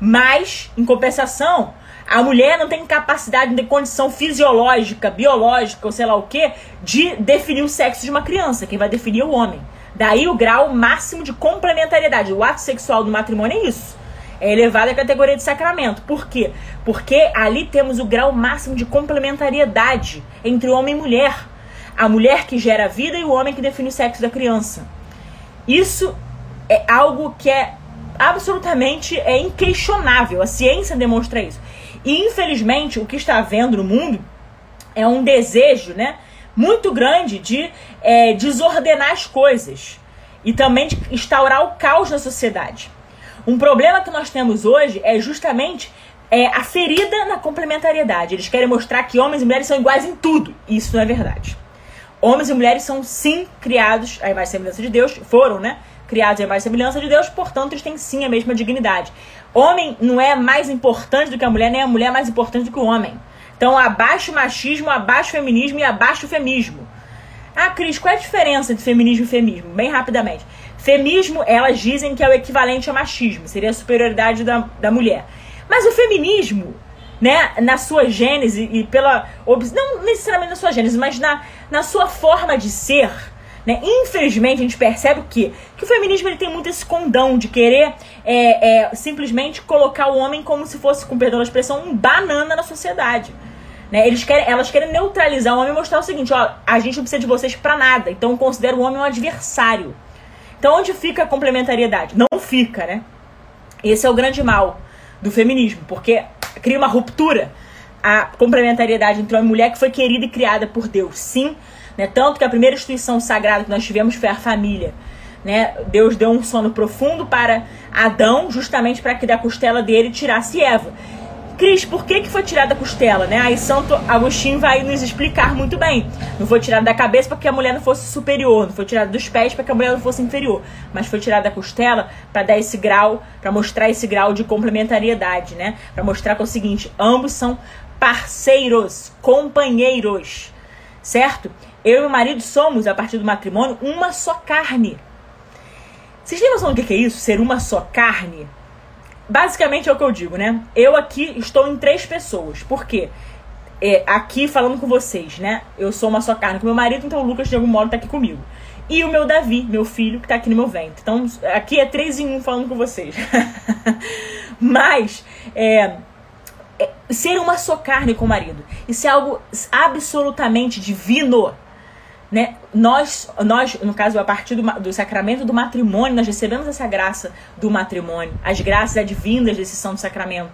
Mas, em compensação, a mulher não tem capacidade, não tem condição fisiológica, biológica, ou sei lá o que, de definir o sexo de uma criança. Quem vai definir é o homem. Daí o grau máximo de complementariedade. O ato sexual do matrimônio é isso. É elevado à categoria de sacramento. Por quê? Porque ali temos o grau máximo de complementariedade entre homem e mulher. A mulher que gera a vida e o homem que define o sexo da criança. Isso é algo que é absolutamente é inquestionável. A ciência demonstra isso. E infelizmente o que está havendo no mundo é um desejo, né, muito grande de é, desordenar as coisas e também de instaurar o caos na sociedade. Um problema que nós temos hoje é justamente é, a ferida na complementariedade. Eles querem mostrar que homens e mulheres são iguais em tudo. Isso não é verdade. Homens e mulheres são sim criados à imagem e semelhança de Deus, foram, né? Criados à imagem e semelhança de Deus, portanto, eles têm sim a mesma dignidade. Homem não é mais importante do que a mulher, nem a mulher é mais importante do que o homem. Então, abaixo o machismo, abaixo o feminismo e abaixo o femismo. Ah, Cris, qual é a diferença entre feminismo e feminismo? Bem rapidamente. Feminismo, elas dizem que é o equivalente a machismo, seria a superioridade da, da mulher. Mas o feminismo, né, na sua gênese e pela. Não necessariamente na sua gênese, mas na, na sua forma de ser, né? Infelizmente, a gente percebe o quê? Que o feminismo ele tem muito esse condão de querer é, é, simplesmente colocar o homem como se fosse, com perdão da expressão, um banana na sociedade. Né? Eles querem, elas querem neutralizar o homem e mostrar o seguinte: ó, a gente não precisa de vocês para nada, então considera o homem um adversário. Então, onde fica a complementariedade? Não fica, né? Esse é o grande mal do feminismo, porque cria uma ruptura a complementariedade entre homem e mulher que foi querida e criada por Deus. Sim, né? Tanto que a primeira instituição sagrada que nós tivemos foi a família. Né? Deus deu um sono profundo para Adão, justamente para que da costela dele tirasse Eva. Cris, por que, que foi tirada a costela? Né? Aí Santo Agostinho vai nos explicar muito bem. Não foi tirada da cabeça para que a mulher não fosse superior, não foi tirada dos pés para que a mulher não fosse inferior, mas foi tirada da costela para dar esse grau, para mostrar esse grau de complementariedade, né? Para mostrar que é o seguinte, ambos são parceiros, companheiros, certo? Eu e meu marido somos, a partir do matrimônio, uma só carne. Vocês têm noção do que é isso? Ser uma só carne? Basicamente é o que eu digo, né? Eu aqui estou em três pessoas. Por quê? É, aqui falando com vocês, né? Eu sou uma só carne com meu marido, então o Lucas de algum modo tá aqui comigo. E o meu Davi, meu filho, que tá aqui no meu ventre. Então, aqui é três em um falando com vocês. Mas, é, é, ser uma só carne com o marido. Isso é algo absolutamente divino. Né? Nós, nós, no caso, a partir do, do sacramento do matrimônio, nós recebemos essa graça do matrimônio, as graças advindas desse santo sacramento.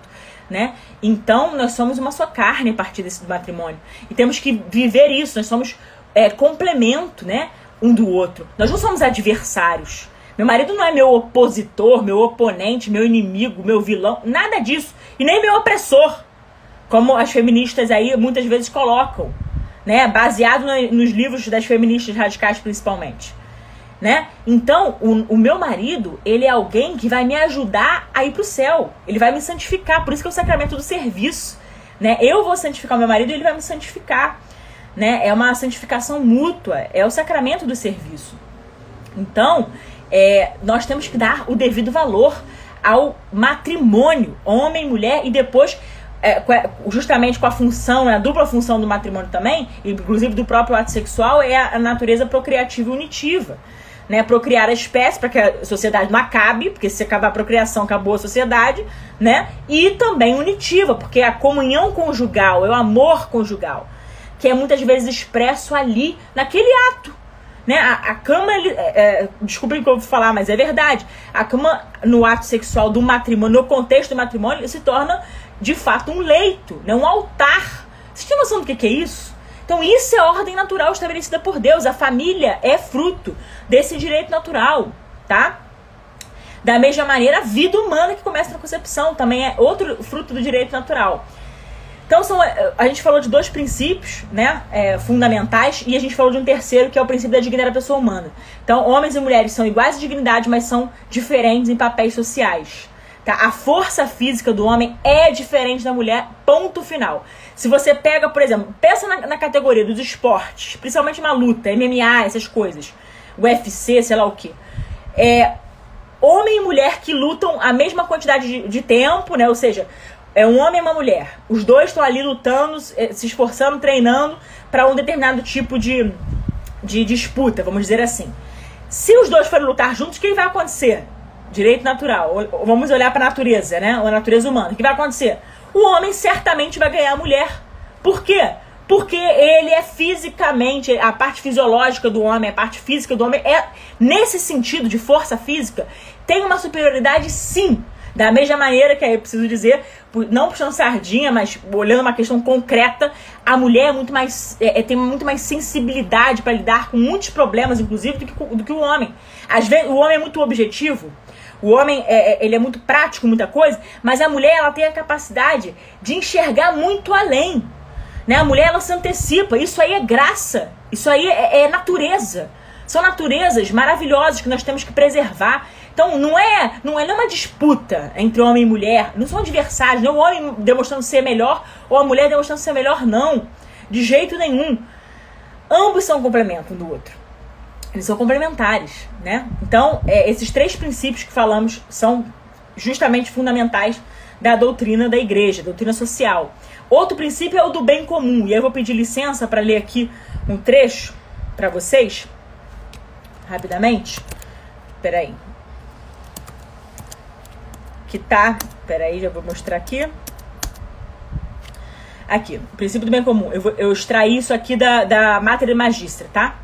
Né? Então, nós somos uma só carne a partir desse matrimônio. E temos que viver isso, nós somos é, complemento né, um do outro. Nós não somos adversários. Meu marido não é meu opositor, meu oponente, meu inimigo, meu vilão, nada disso. E nem meu opressor, como as feministas aí muitas vezes colocam né? Baseado no, nos livros das feministas radicais, principalmente. Né? Então, o, o, meu marido, ele é alguém que vai me ajudar a ir pro céu. Ele vai me santificar. Por isso que é o sacramento do serviço. Né? Eu vou santificar meu marido e ele vai me santificar. Né? É uma santificação mútua. É o sacramento do serviço. Então, é, nós temos que dar o devido valor ao matrimônio, homem, mulher, e depois é, justamente com a função, né, a dupla função do matrimônio também, inclusive do próprio ato sexual, é a natureza procriativa e unitiva. Né, procriar a espécie para que a sociedade não acabe, porque se acabar a procriação, acabou a sociedade, né? E também unitiva, porque a comunhão conjugal, é o amor conjugal, que é muitas vezes expresso ali, naquele ato. Né? A, a cama, é, é, desculpem que eu vou falar, mas é verdade. A cama no ato sexual do matrimônio, no contexto do matrimônio, se torna de fato um leito, né? um altar. Vocês têm noção do que, é isso? Então, isso é ordem natural estabelecida por Deus. A família é fruto desse direito natural, tá? Da mesma maneira, a vida humana que começa na concepção também é outro fruto do direito natural. Então, são, a gente falou de dois princípios né, é, fundamentais e a gente falou de um terceiro, que é o princípio da dignidade da pessoa humana. Então, homens e mulheres são iguais em dignidade, mas são diferentes em papéis sociais. Tá? A força física do homem é diferente da mulher, ponto final. Se você pega, por exemplo, pensa na, na categoria dos esportes, principalmente na luta, MMA, essas coisas, UFC, sei lá o que. É, homem e mulher que lutam a mesma quantidade de, de tempo, né? Ou seja, é um homem e uma mulher. Os dois estão ali lutando, eh, se esforçando, treinando para um determinado tipo de, de disputa, vamos dizer assim. Se os dois forem lutar juntos, o que vai acontecer? Direito natural. Vamos olhar para a natureza, né? A natureza humana. O que vai acontecer? O homem certamente vai ganhar a mulher. Por quê? Porque ele é fisicamente, a parte fisiológica do homem, a parte física do homem é, nesse sentido de força física, tem uma superioridade sim. Da mesma maneira que aí eu preciso dizer, não puxando sardinha, mas olhando uma questão concreta, a mulher é muito mais, é, é tem muito mais sensibilidade para lidar com muitos problemas, inclusive, do que, do que o homem. Às vezes, o homem é muito objetivo, o homem é, é, ele é muito prático, muita coisa, mas a mulher ela tem a capacidade de enxergar muito além. Né? A mulher ela se antecipa. Isso aí é graça. Isso aí é, é natureza. São naturezas maravilhosas que nós temos que preservar. Então não é, não é uma disputa entre homem e mulher, não são adversários, não é o homem demonstrando ser melhor ou a mulher demonstrando ser melhor, não. De jeito nenhum. Ambos são complemento um do outro. Eles são complementares, né? Então, é, esses três princípios que falamos são justamente fundamentais da doutrina da igreja, doutrina social. Outro princípio é o do bem comum. E eu vou pedir licença para ler aqui um trecho para vocês, rapidamente. Peraí. Que tá. Peraí, já vou mostrar aqui. Aqui, o princípio do bem comum. Eu, vou, eu extraí isso aqui da, da Mater Magistra, tá?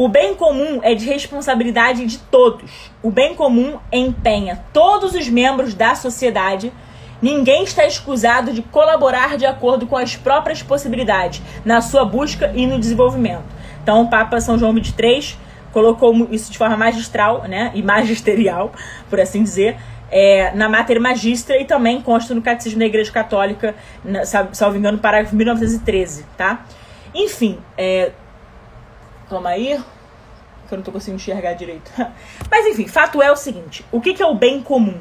O bem comum é de responsabilidade de todos. O bem comum empenha todos os membros da sociedade. Ninguém está escusado de colaborar de acordo com as próprias possibilidades na sua busca e no desenvolvimento. Então, o Papa São João XXIII colocou isso de forma magistral né, e magisterial, por assim dizer, é, na Mater Magistra e também consta no Catecismo da Igreja Católica, na, salvo engano, parágrafo 1913, tá? Enfim, é, Calma aí. Que eu não tô conseguindo enxergar direito. Mas enfim, fato é o seguinte: o que, que é o bem comum?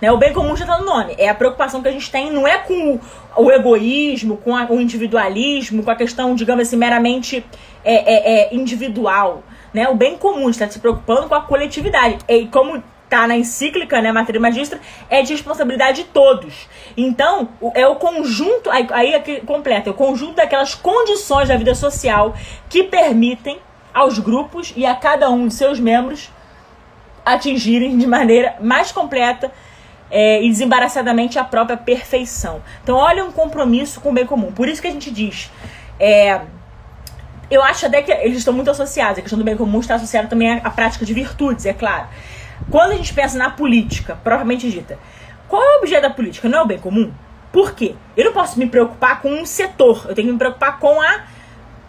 Né? O bem comum já tá no nome. É a preocupação que a gente tem, não é com o, egoísmo, com a, o individualismo, com a questão, digamos assim, meramente é, é, é individual. Né? O bem comum está se preocupando com a coletividade. E como tá na encíclica, né, Matéria Magistra, é de responsabilidade de todos. Então, é o conjunto, aí, aí é completa, é o conjunto daquelas condições da vida social que permitem aos grupos e a cada um de seus membros atingirem de maneira mais completa é, e desembaraçadamente a própria perfeição. Então, olha um compromisso com o bem comum. Por isso que a gente diz. É, eu acho até que eles estão muito associados. A questão do bem comum está associada também à, à prática de virtudes, é claro. Quando a gente pensa na política, propriamente dita, qual é o objeto da política? Não é o bem comum? Por quê? Eu não posso me preocupar com um setor, eu tenho que me preocupar com a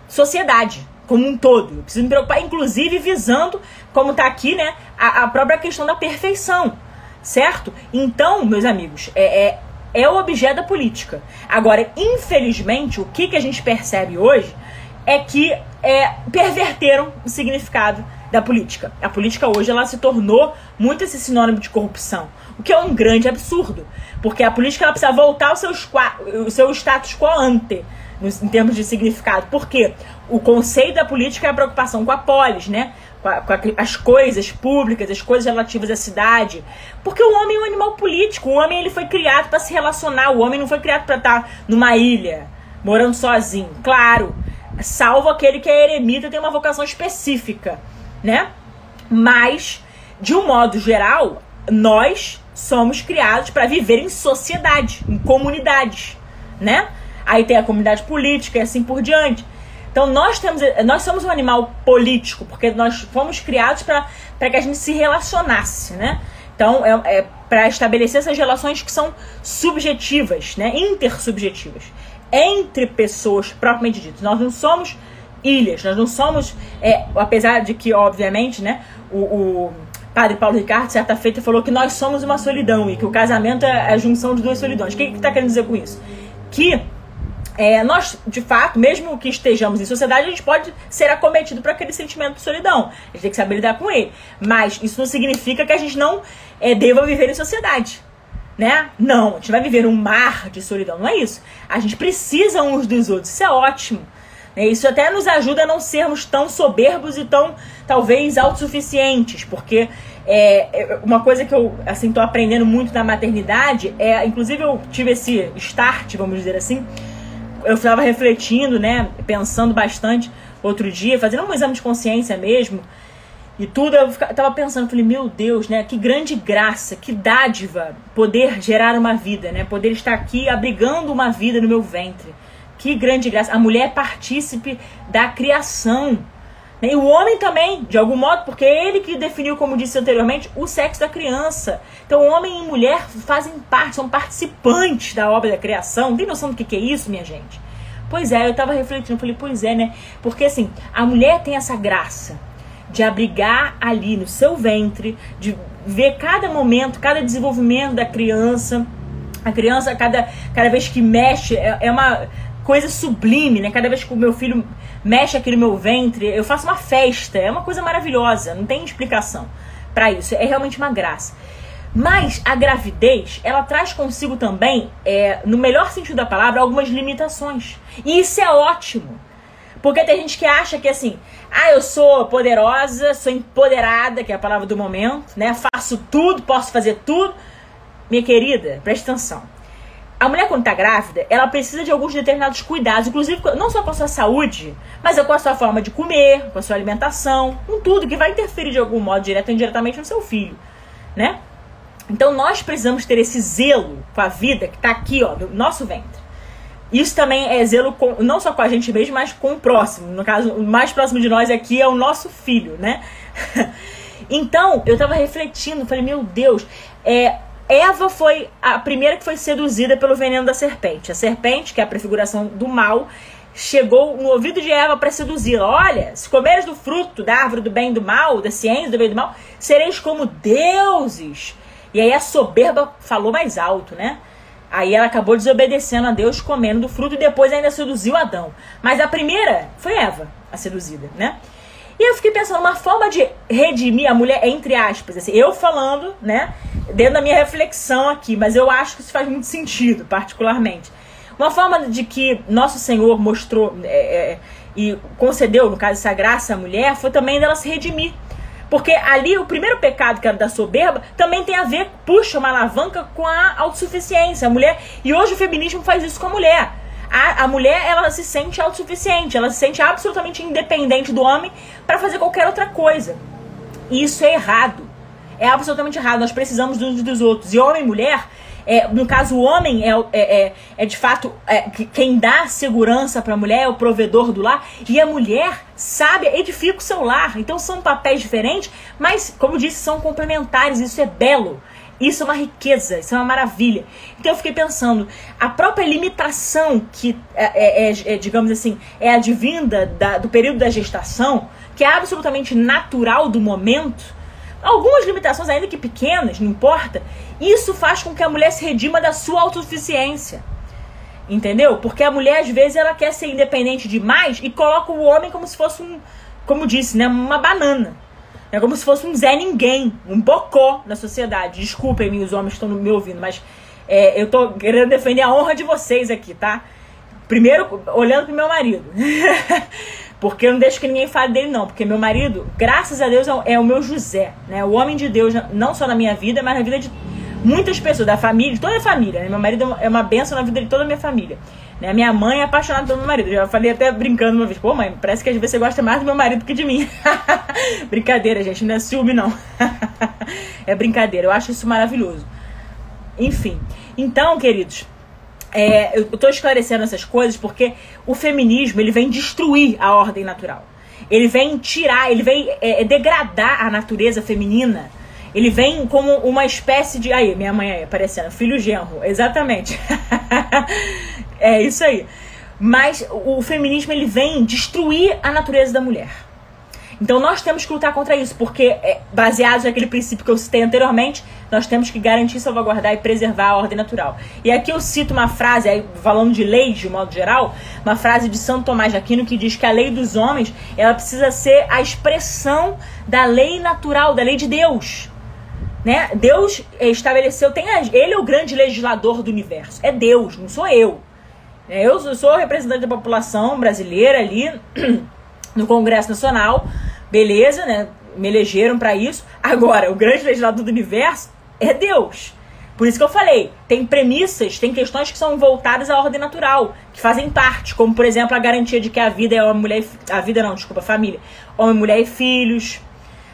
sociedade como um todo. Eu preciso me preocupar, inclusive, visando, como está aqui, né, a, a, própria questão da perfeição, certo? Então, meus amigos, é, é, é o objeto da política. Agora, infelizmente, o que, que a gente percebe hoje é que é, perverteram o significado da política. A política hoje ela se tornou muito esse sinônimo de corrupção, o que é um grande absurdo, porque a política ela precisa voltar ao seu, ao seu status quo ante, em termos de significado. Porque o conceito da política é a preocupação com a polis, né? com, a, com a, as coisas públicas, as coisas relativas à cidade. Porque o homem é um animal político. O homem ele foi criado para se relacionar. O homem não foi criado para estar numa ilha, morando sozinho. Claro, salvo aquele que é eremita tem uma vocação específica, né? Mas, de um modo geral, nós somos criados para viver em sociedade, em comunidades, né? Aí tem a comunidade política e assim por diante. Então nós temos, nós somos um animal político, porque nós fomos criados para que a gente se relacionasse, né? Então é, é para estabelecer essas relações que são subjetivas, né? Intersubjetivas entre pessoas propriamente ditas. Nós não somos ilhas, nós não somos, é, apesar de que obviamente, né? O, o padre Paulo Ricardo certa feita falou que nós somos uma solidão e que o casamento é a junção de duas solidões. O que está querendo dizer com isso? Que é, nós, de fato, mesmo que estejamos em sociedade, a gente pode ser acometido por aquele sentimento de solidão. A gente tem que saber lidar com ele. Mas isso não significa que a gente não é, deva viver em sociedade. Né? Não, a gente vai viver um mar de solidão. Não é isso. A gente precisa uns dos outros. Isso é ótimo. Né? Isso até nos ajuda a não sermos tão soberbos e tão, talvez, autossuficientes. Porque é, é uma coisa que eu assim, aprendendo muito na maternidade é, inclusive eu tive esse start, vamos dizer assim, eu estava refletindo, né, pensando bastante outro dia, fazendo um exame de consciência mesmo, e tudo, eu tava pensando, falei, meu Deus, né, que grande graça, que dádiva poder gerar uma vida, né, poder estar aqui abrigando uma vida no meu ventre. Que grande graça. A mulher é partícipe da criação, e o homem também, de algum modo, porque é ele que definiu, como disse anteriormente, o sexo da criança. Então, homem e mulher fazem parte, são participantes da obra da criação. Tem noção do que, que é isso, minha gente? Pois é, eu tava refletindo, falei, pois é, né? Porque assim, a mulher tem essa graça de abrigar ali no seu ventre, de ver cada momento, cada desenvolvimento da criança. A criança, cada, cada vez que mexe, é, é uma coisa sublime, né? Cada vez que o meu filho mexe aqui no meu ventre, eu faço uma festa. É uma coisa maravilhosa, não tem explicação para isso. É realmente uma graça. Mas a gravidez, ela traz consigo também, é, no melhor sentido da palavra, algumas limitações. E isso é ótimo. Porque tem gente que acha que assim, ah, eu sou poderosa, sou empoderada, que é a palavra do momento, né? Faço tudo, posso fazer tudo. Minha querida, preste atenção. A mulher, quando está grávida, ela precisa de alguns determinados cuidados, inclusive não só com a sua saúde, mas com a sua forma de comer, com a sua alimentação, com tudo que vai interferir de algum modo, direto ou indiretamente, no seu filho, né? Então nós precisamos ter esse zelo com a vida que está aqui, ó, no nosso ventre. Isso também é zelo com, não só com a gente mesmo, mas com o próximo. No caso, o mais próximo de nós aqui é o nosso filho, né? então, eu estava refletindo, falei, meu Deus, é, Eva foi a primeira que foi seduzida pelo veneno da serpente. A serpente, que é a prefiguração do mal, chegou no ouvido de Eva para seduzi-la. Olha, se comeres do fruto da árvore do bem e do mal, da ciência do bem e do mal, sereis como deuses. E aí a soberba falou mais alto, né? Aí ela acabou desobedecendo a Deus, comendo do fruto e depois ainda seduziu Adão. Mas a primeira foi Eva, a seduzida, né? E eu fiquei pensando, uma forma de redimir a mulher, entre aspas, assim, eu falando, né, dentro da minha reflexão aqui, mas eu acho que isso faz muito sentido, particularmente. Uma forma de que nosso Senhor mostrou é, é, e concedeu, no caso, essa graça à mulher, foi também dela se redimir. Porque ali o primeiro pecado, que era da soberba, também tem a ver, puxa uma alavanca com a autossuficiência. A mulher. E hoje o feminismo faz isso com a mulher a, a mulher ela se sente autossuficiente, ela se sente absolutamente independente do homem para fazer qualquer outra coisa. E isso é errado. É absolutamente errado. Nós precisamos uns dos outros. E homem e mulher, é, no caso, o homem é, é, é, é de fato é, quem dá segurança para a mulher, é o provedor do lar, e a mulher sabe, edifica o seu lar. Então são papéis diferentes, mas, como disse, são complementares. Isso é belo. Isso é uma riqueza, isso é uma maravilha. Então eu fiquei pensando, a própria limitação que é, é, é, é digamos assim, é advinda da, do período da gestação, que é absolutamente natural do momento, algumas limitações, ainda que pequenas, não importa, isso faz com que a mulher se redima da sua autossuficiência. Entendeu? Porque a mulher, às vezes, ela quer ser independente demais e coloca o homem como se fosse um, como disse, né, uma banana. É como se fosse um Zé Ninguém, um bocó na sociedade. Desculpem-me, os homens estão me ouvindo, mas é, eu tô querendo defender a honra de vocês aqui, tá? Primeiro, olhando pro meu marido. Porque eu não deixo que ninguém fale dele, não. Porque meu marido, graças a Deus, é o meu José, né? O homem de Deus, não só na minha vida, mas na vida de muitas pessoas, da família, de toda a família. Né? Meu marido é uma benção na vida de toda a minha família. Né? Minha mãe é apaixonada pelo meu marido. Eu já falei até brincando uma vez, pô, mãe, parece que às vezes você gosta mais do meu marido que de mim. brincadeira, gente, não é ciúme, não. é brincadeira, eu acho isso maravilhoso. Enfim, então, queridos, é, eu tô esclarecendo essas coisas porque o feminismo ele vem destruir a ordem natural. Ele vem tirar, ele vem é, degradar a natureza feminina ele vem como uma espécie de. Aí, minha mãe aí aparecendo, filho genro, exatamente. é isso aí. Mas o feminismo ele vem destruir a natureza da mulher. Então nós temos que lutar contra isso, porque é, baseados naquele princípio que eu citei anteriormente, nós temos que garantir, salvaguardar e preservar a ordem natural. E aqui eu cito uma frase, falando de leis de modo geral, uma frase de Santo Tomás de Aquino que diz que a lei dos homens ela precisa ser a expressão da lei natural, da lei de Deus. Né? Deus estabeleceu, tem ele é o grande legislador do universo. É Deus, não sou eu. É, eu sou representante da população brasileira ali no Congresso Nacional, beleza, né? Me elegeram para isso. Agora, o grande legislador do universo é Deus. Por isso que eu falei, tem premissas, tem questões que são voltadas à ordem natural, que fazem parte, como por exemplo a garantia de que a vida é uma mulher, a vida não, desculpa, família, homem, mulher e filhos,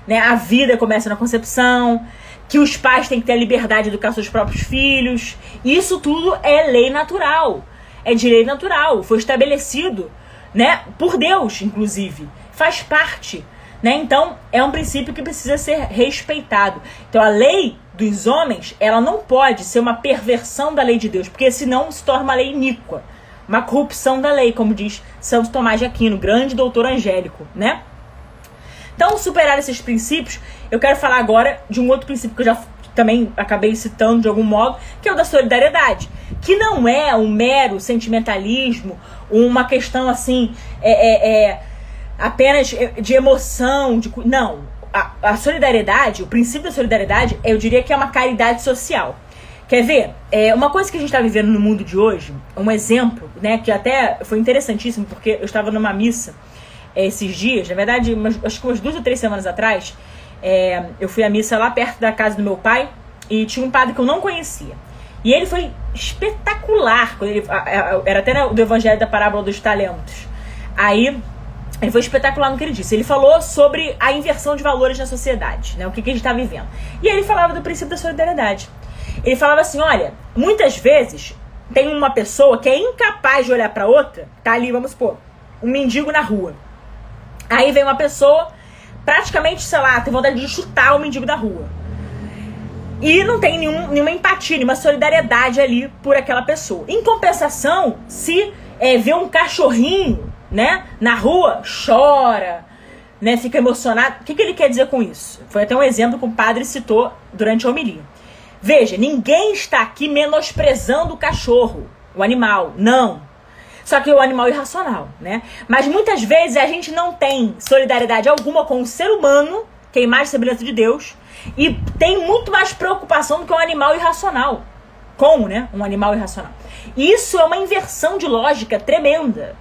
né? A vida começa na concepção, que os pais têm que ter a liberdade de educar seus próprios filhos. Isso tudo é lei natural. É direito natural. Foi estabelecido, né, por Deus, inclusive. Faz parte. Né? Então, é um princípio que precisa ser respeitado. Então, a lei dos homens, ela não pode ser uma perversão da lei de Deus, porque senão se torna uma lei iníqua, uma corrupção da lei, como diz Santo Tomás de Aquino, grande doutor angélico, né? Então, superar esses princípios, eu quero falar agora de um outro princípio que eu já também acabei citando de algum modo, que é o da solidariedade. Que não é um mero sentimentalismo, uma questão assim, é, é, é apenas de emoção, de, não. A, a, solidariedade, o princípio da solidariedade, eu diria que é uma caridade social. Quer ver? É, uma coisa que a gente está vivendo no mundo de hoje, um exemplo, né, que até foi interessantíssimo, porque eu estava numa missa esses dias, na verdade, umas, acho que umas duas ou três semanas atrás, é, eu fui à missa lá perto da casa do meu pai e tinha um padre que eu não conhecia. E ele foi espetacular, quando ele, era até do Evangelho da Parábola dos Talentos. Aí, ele foi espetacular no que ele disse. Ele falou sobre a inversão de valores na sociedade, né? O que, que a gente está vivendo. E ele falava do princípio da solidariedade. Ele falava assim: olha, muitas vezes tem uma pessoa que é incapaz de olhar para outra, tá ali, vamos supor, um mendigo na rua. Aí vem uma pessoa, praticamente, sei lá, tem vontade de chutar o mendigo da rua. E não tem nenhum, nenhuma empatia, nenhuma solidariedade ali por aquela pessoa. Em compensação, se é, vê um cachorrinho, né, na rua, chora, né, fica emocionado. O que, que ele quer dizer com isso? Foi até um exemplo que o padre citou durante a homilia. Veja, ninguém está aqui menosprezando o cachorro, o animal. Não. Só que o animal é irracional, né? Mas muitas vezes a gente não tem solidariedade alguma com o ser humano, que é a imagem e semelhança de Deus, e tem muito mais preocupação do que um animal irracional. Com, né? Um animal irracional. Isso é uma inversão de lógica tremenda.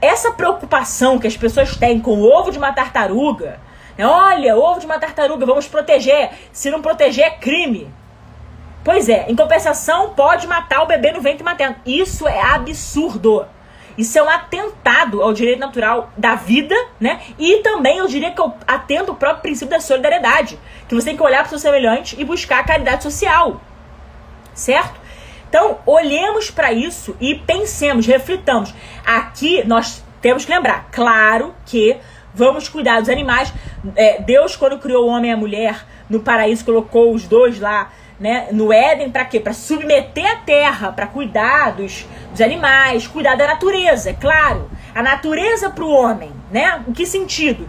Essa preocupação que as pessoas têm com o ovo de uma tartaruga, né? olha, ovo de uma tartaruga, vamos proteger. Se não proteger, é crime. Pois é, em compensação, pode matar o bebê no ventre materno. Isso é absurdo. Isso é um atentado ao direito natural da vida, né? E também eu diria que eu atento o próprio princípio da solidariedade. Que você tem que olhar para o seu semelhante e buscar a caridade social. Certo? Então, olhemos para isso e pensemos, reflitamos. Aqui nós temos que lembrar, claro que vamos cuidar dos animais. É, Deus, quando criou o homem e a mulher no paraíso, colocou os dois lá né, no Éden para quê? Para submeter a terra, para cuidar dos, dos animais, cuidar da natureza, é claro. A natureza para o homem, né? Em que sentido?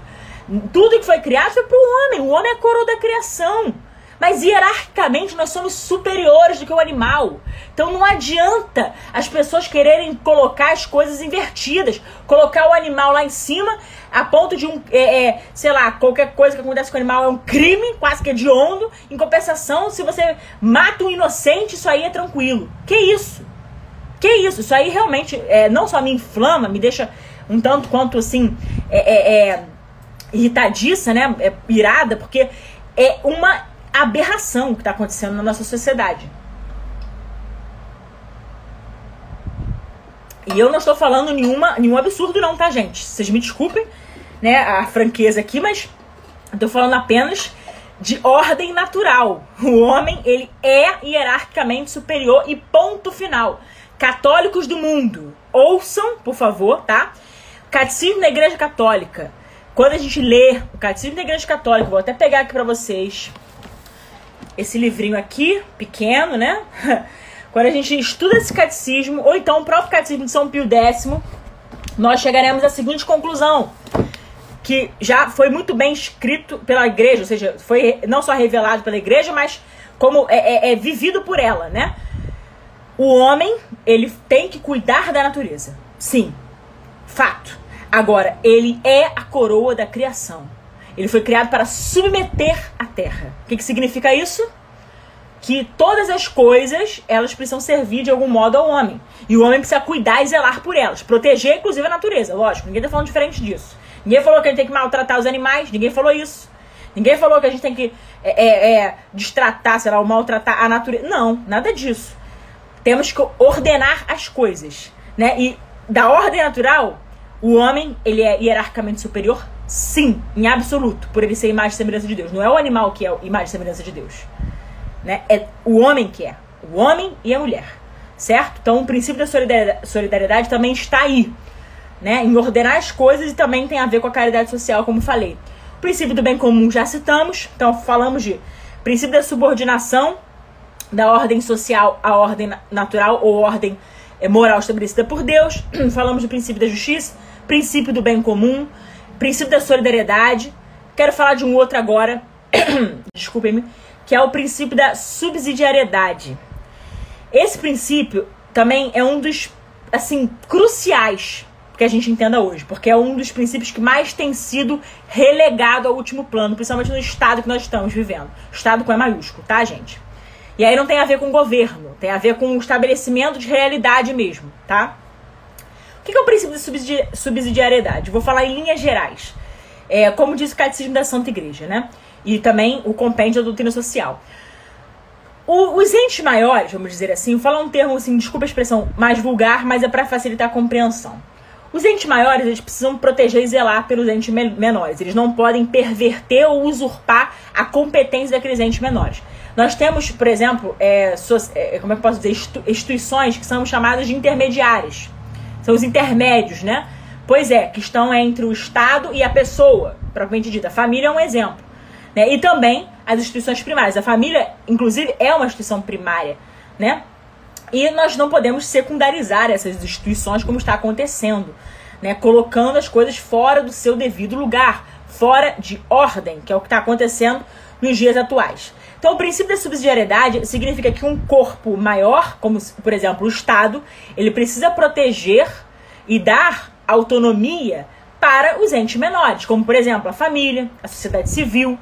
Tudo que foi criado foi para o homem. O homem é a coroa da criação. Mas hierarquicamente nós somos superiores do que o animal. Então não adianta as pessoas quererem colocar as coisas invertidas, colocar o animal lá em cima a ponto de um, é, é, sei lá, qualquer coisa que acontece com o animal é um crime, quase que hediondo. Em compensação, se você mata um inocente, isso aí é tranquilo. Que isso? Que isso? Isso aí realmente é, não só me inflama, me deixa um tanto quanto assim, é, é, é irritadiça, né? É irada, porque é uma aberração que está acontecendo na nossa sociedade. E eu não estou falando nenhuma, nenhum absurdo, não, tá, gente? Vocês me desculpem, né, a franqueza aqui, mas tô falando apenas de ordem natural. O homem, ele é hierarquicamente superior e ponto final. Católicos do mundo, ouçam, por favor, tá? Catecismo da Igreja Católica. Quando a gente lê o Catecismo da Igreja Católica, vou até pegar aqui para vocês esse livrinho aqui, pequeno, né? Quando a gente estuda esse catecismo, ou então o próprio catecismo de São Pio X, nós chegaremos à seguinte conclusão: que já foi muito bem escrito pela igreja, ou seja, foi não só revelado pela igreja, mas como é, é, é vivido por ela, né? O homem, ele tem que cuidar da natureza. Sim, fato. Agora, ele é a coroa da criação. Ele foi criado para submeter a terra. O que, que significa isso? que todas as coisas elas precisam servir de algum modo ao homem. E o homem precisa cuidar e zelar por elas. Proteger, inclusive, a natureza. Lógico, ninguém tá falando diferente disso. Ninguém falou que a gente tem que maltratar os animais, ninguém falou isso. Ninguém falou que a gente tem que é, é, é, destratar, sei lá, ou maltratar a natureza. Não, nada disso. Temos que ordenar as coisas. Né? E da ordem natural, o homem ele é hierarquicamente superior? Sim, em absoluto, por ele ser imagem e semelhança de Deus. Não é o animal que é imagem e semelhança de Deus. Né? É o homem que é. O homem e a mulher. Certo? Então o princípio da solidariedade também está aí. Né? Em ordenar as coisas e também tem a ver com a caridade social, como falei. O princípio do bem comum já citamos. Então falamos de princípio da subordinação da ordem social à ordem natural ou ordem eh, moral estabelecida por Deus. Falamos do princípio da justiça, princípio do bem comum, princípio da solidariedade. Quero falar de um outro agora. Desculpem-me que é o princípio da subsidiariedade. Esse princípio também é um dos assim cruciais que a gente entenda hoje, porque é um dos princípios que mais tem sido relegado ao último plano, principalmente no estado que nós estamos vivendo. Estado com E maiúsculo, tá, gente? E aí não tem a ver com governo, tem a ver com o estabelecimento de realidade mesmo, tá? O que é o princípio de subsidiariedade? Vou falar em linhas gerais. É, como diz o Catecismo da Santa Igreja, né? e também o compêndio da doutrina social. O, os entes maiores, vamos dizer assim, vou falar um termo assim, desculpa a expressão, mais vulgar, mas é para facilitar a compreensão. Os entes maiores, eles precisam proteger e zelar pelos entes me menores. Eles não podem perverter ou usurpar a competência daqueles entes menores. Nós temos, por exemplo, é, é, como é que posso dizer, instituições que são chamadas de intermediárias. São os intermédios, né? Pois é, que estão entre o Estado e a pessoa, propriamente dita. A família é um exemplo. Né? E também as instituições primárias. A família, inclusive, é uma instituição primária, né? E nós não podemos secundarizar essas instituições como está acontecendo, né? Colocando as coisas fora do seu devido lugar, fora de ordem, que é o que está acontecendo nos dias atuais. Então, o princípio da subsidiariedade significa que um corpo maior, como por exemplo o Estado, ele precisa proteger e dar autonomia para os entes menores, como por exemplo a família, a sociedade civil,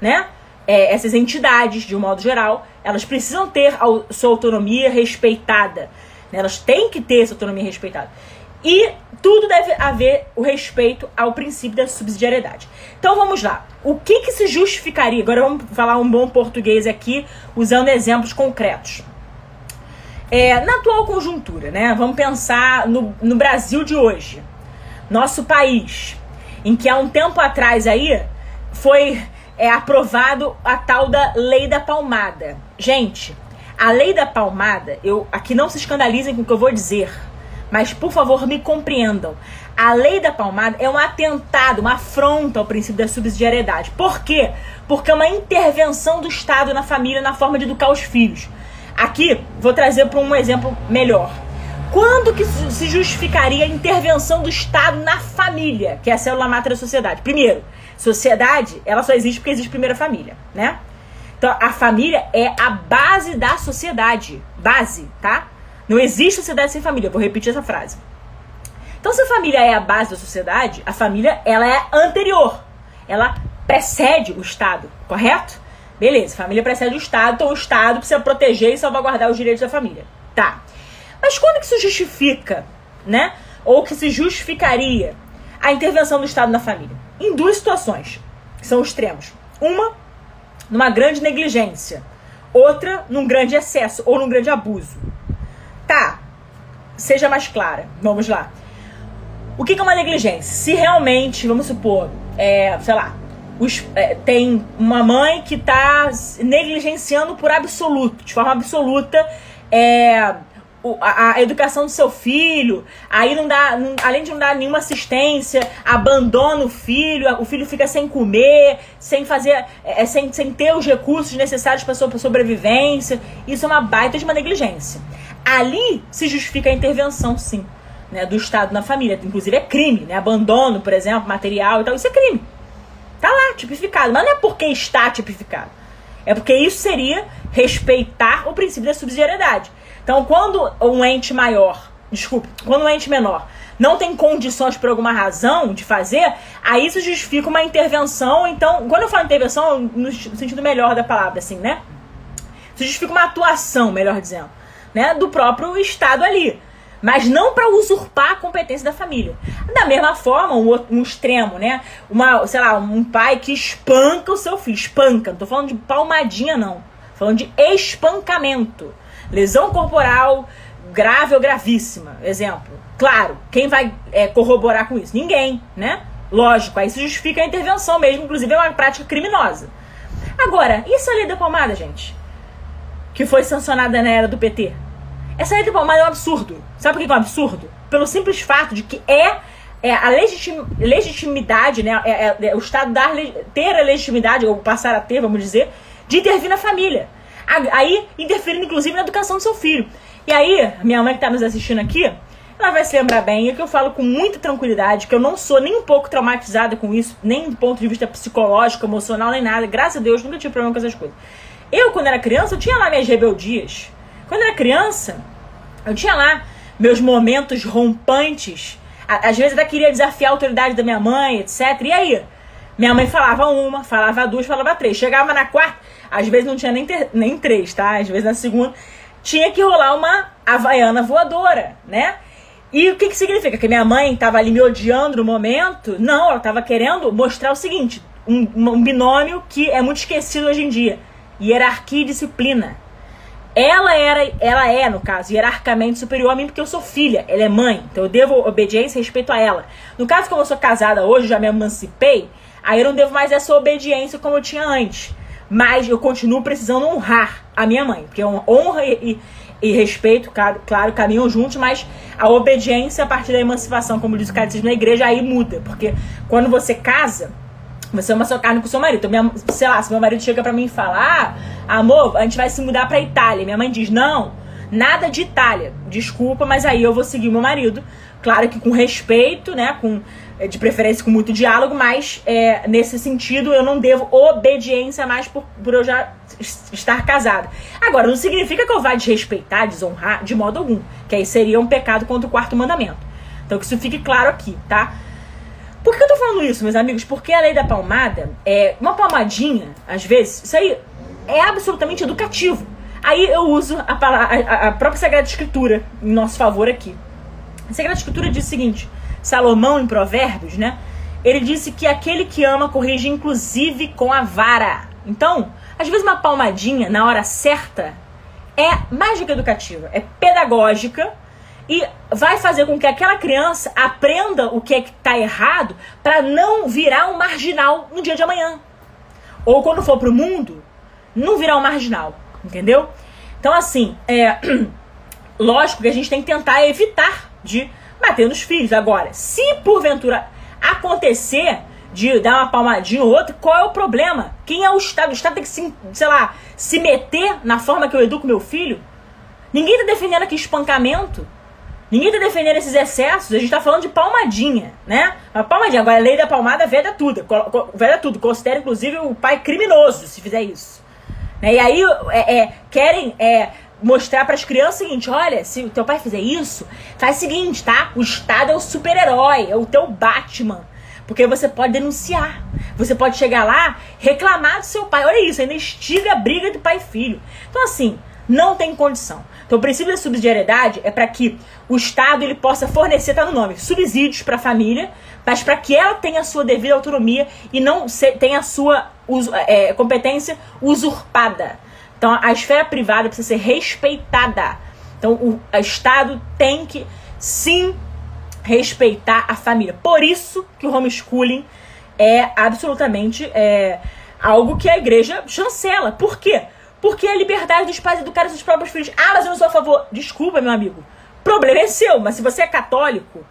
né? É, essas entidades, de um modo geral, elas precisam ter a sua autonomia respeitada. Né? Elas têm que ter essa autonomia respeitada. E tudo deve haver o respeito ao princípio da subsidiariedade. Então vamos lá. O que, que se justificaria? Agora vamos falar um bom português aqui, usando exemplos concretos. É, na atual conjuntura, né? Vamos pensar no, no Brasil de hoje. Nosso país, em que há um tempo atrás aí foi é aprovado a tal da lei da palmada. Gente, a lei da palmada, eu aqui não se escandalizem com o que eu vou dizer, mas por favor me compreendam. A lei da palmada é um atentado, uma afronta ao princípio da subsidiariedade. Por quê? Porque é uma intervenção do Estado na família na forma de educar os filhos. Aqui vou trazer para um exemplo melhor. Quando que se justificaria a intervenção do Estado na família, que é a célula máter da sociedade? Primeiro, sociedade, ela só existe porque existe primeiro a família, né? Então, a família é a base da sociedade. Base, tá? Não existe sociedade sem família. vou repetir essa frase. Então, se a família é a base da sociedade, a família ela é anterior. Ela precede o Estado, correto? Beleza, família precede o Estado, então o Estado precisa proteger e salvaguardar os direitos da família. Tá. Mas quando que isso justifica, né? ou que se justificaria a intervenção do Estado na família? Em duas situações, que são extremos. Uma, numa grande negligência. Outra, num grande excesso ou num grande abuso. Tá, seja mais clara. Vamos lá. O que é uma negligência? Se realmente, vamos supor, é, sei lá, os, é, tem uma mãe que está negligenciando por absoluto, de forma absoluta, é, a, a, educação do seu filho, aí não dá, não, além de não dar nenhuma assistência, abandona o filho, o filho fica sem comer, sem fazer, é, é sem, sem ter os recursos necessários para sua sobrevivência. Isso é uma baita de uma negligência. Ali se justifica a intervenção, sim, né, do Estado na família. Inclusive é crime, né? Abandono, por exemplo, material e tal, isso é crime. Tá lá, tipificado. Mas não é porque está tipificado. É porque isso seria respeitar o princípio da subsidiariedade. Então, quando um ente maior, desculpe, quando um ente menor não tem condições por alguma razão de fazer, aí isso justifica uma intervenção. Então, quando eu falo intervenção, no sentido melhor da palavra, assim, né? Isso justifica uma atuação, melhor dizendo, né? Do próprio Estado ali mas não para usurpar a competência da família. Da mesma forma, um, outro, um extremo, né? Uma, sei lá, um pai que espanca o seu filho, espanca, não tô falando de palmadinha não, tô falando de espancamento. Lesão corporal grave ou gravíssima, exemplo. Claro, quem vai é, corroborar com isso? Ninguém, né? Lógico, aí isso justifica a intervenção mesmo, inclusive é uma prática criminosa. Agora, essa lei da palmada, gente? Que foi sancionada na era do PT? Essa lei da palmada é um absurdo. Sabe por que é um absurdo? Pelo simples fato de que é, é a legitim, legitimidade, né? É, é, é o Estado dar, ter a legitimidade, ou passar a ter, vamos dizer, de intervir na família. Aí, interferindo inclusive na educação do seu filho. E aí, minha mãe que está nos assistindo aqui, ela vai se lembrar bem, é que eu falo com muita tranquilidade, que eu não sou nem um pouco traumatizada com isso, nem do ponto de vista psicológico, emocional, nem nada. Graças a Deus, nunca tive problema com essas coisas. Eu, quando era criança, eu tinha lá minhas rebeldias. Quando era criança, eu tinha lá meus momentos rompantes. Às vezes até queria desafiar a autoridade da minha mãe, etc. E aí? Minha mãe falava uma, falava duas, falava três. Chegava na quarta, às vezes não tinha nem, ter, nem três, tá? Às vezes na segunda tinha que rolar uma havaiana voadora, né? E o que, que significa? Que minha mãe estava ali me odiando no momento? Não, ela estava querendo mostrar o seguinte: um, um binômio que é muito esquecido hoje em dia: hierarquia e disciplina. Ela era, ela é, no caso, hierarquicamente superior a mim porque eu sou filha, ela é mãe, então eu devo obediência e respeito a ela. No caso, como eu sou casada hoje, já me emancipei, aí eu não devo mais essa obediência como eu tinha antes. Mas eu continuo precisando honrar a minha mãe, porque honra e, e, e respeito, claro, claro, caminham juntos, mas a obediência a partir da emancipação, como diz o catecismo na igreja, aí muda, porque quando você casa, é uma sua carne com seu marido. Então, minha, sei lá, se meu marido chega pra mim e fala, ah, amor, a gente vai se mudar pra Itália. Minha mãe diz, não, nada de Itália. Desculpa, mas aí eu vou seguir meu marido. Claro que com respeito, né? Com, eh, de preferência com muito diálogo, mas é, nesse sentido eu não devo obediência mais por, por eu já estar casada. Agora, não significa que eu vá desrespeitar, desonrar, de modo algum. Que aí seria um pecado contra o quarto mandamento. Então que isso fique claro aqui, tá? Por que eu tô falando isso, meus amigos? Porque a lei da palmada, é uma palmadinha, às vezes, isso aí é absolutamente educativo. Aí eu uso a, a, a própria Sagrada Escritura em nosso favor aqui. A Sagrada Escritura diz o seguinte: Salomão, em Provérbios, né? Ele disse que aquele que ama corrige inclusive com a vara. Então, às vezes uma palmadinha na hora certa é mais do que educativa, é pedagógica e vai fazer com que aquela criança aprenda o que é que está errado para não virar um marginal no dia de amanhã. Ou quando for pro mundo, não virar um marginal, entendeu? Então, assim, é lógico que a gente tem que tentar evitar de bater nos filhos. Agora, se porventura acontecer de dar uma palmadinha ou outra, qual é o problema? Quem é o Estado? O Estado tem que, se, sei lá, se meter na forma que eu educo meu filho? Ninguém tá defendendo aqui espancamento. Ninguém tá defendendo esses excessos, a gente tá falando de palmadinha, né? A palmadinha, agora a lei da palmada veda tudo, veda tudo, considera inclusive o pai criminoso se fizer isso. Né? E aí é, é, querem é, mostrar para as crianças o seguinte: olha, se o teu pai fizer isso, faz o seguinte, tá? O Estado é o super-herói, é o teu Batman. Porque você pode denunciar. Você pode chegar lá, reclamar do seu pai. Olha isso, ainda instiga a briga de pai e filho. Então, assim, não tem condição. Então, o princípio da subsidiariedade é para que o Estado ele possa fornecer, tá no nome, subsídios para a família, mas para que ela tenha a sua devida autonomia e não se, tenha a sua é, competência usurpada. Então, a esfera privada precisa ser respeitada. Então, o, Estado tem que, sim, respeitar a família. Por isso que o homeschooling é absolutamente é, algo que a igreja chancela. Por quê? Porque é a liberdade dos pais educar seus próprios filhos. Ah, mas eu não sou a favor. Desculpa, meu amigo. Problema é seu, mas se você é católico,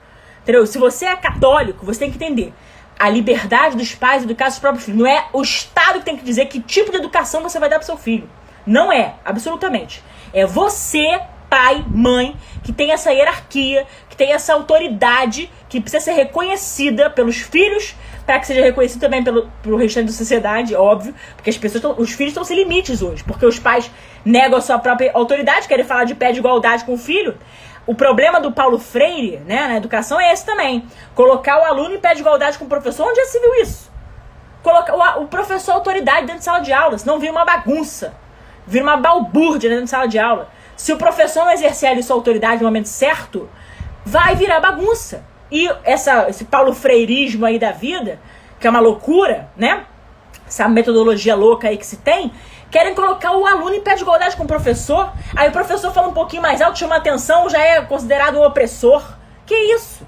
entendeu? Se você é católico, você tem que entender. A liberdade dos pais educar seus próprios filhos. Não é o Estado que tem que dizer que tipo de educação você vai dar pro seu filho. Não é, absolutamente. É você, pai, mãe, que tem essa hierarquia, que tem essa autoridade, que precisa ser reconhecida pelos filhos para que seja reconhecido também pelo, pelo restante da sociedade, óbvio, porque as pessoas tão, os filhos estão sem limites hoje, porque os pais negam a sua própria autoridade, querem falar de pé de igualdade com o filho. O problema do Paulo Freire, né, na educação é esse também. Colocar o aluno em pé de igualdade com o professor. Onde já se viu isso? Colocar o, o professor autoridade dentro de sala de aula, senão vira uma bagunça. Vira uma balbúrdia dentro de sala de aula. Se o professor não exercer ali sua autoridade no momento certo, vai virar bagunça. E essa, esse Paulo Freirismo aí da vida, que é uma loucura, né? Essa metodologia louca aí que se tem, querem colocar o aluno em pé de igualdade com o professor. Aí o professor fala um pouquinho mais alto, chama atenção, já é considerado um opressor. Que isso?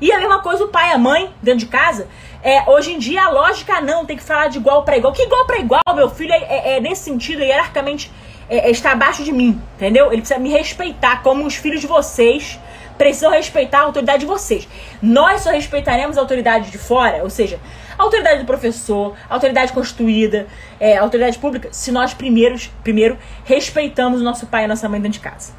E a mesma coisa o pai e a mãe dentro de casa. É, hoje em dia a lógica não, tem que falar de igual para igual. Que igual para igual, meu filho, é, é, é nesse sentido, hierarquicamente, é, é, está abaixo de mim, entendeu? Ele precisa me respeitar como os filhos de vocês precisam respeitar a autoridade de vocês. Nós só respeitaremos a autoridade de fora, ou seja, a autoridade do professor, a autoridade constituída, é, a autoridade pública, se nós primeiros, primeiro respeitamos o nosso pai e a nossa mãe dentro de casa.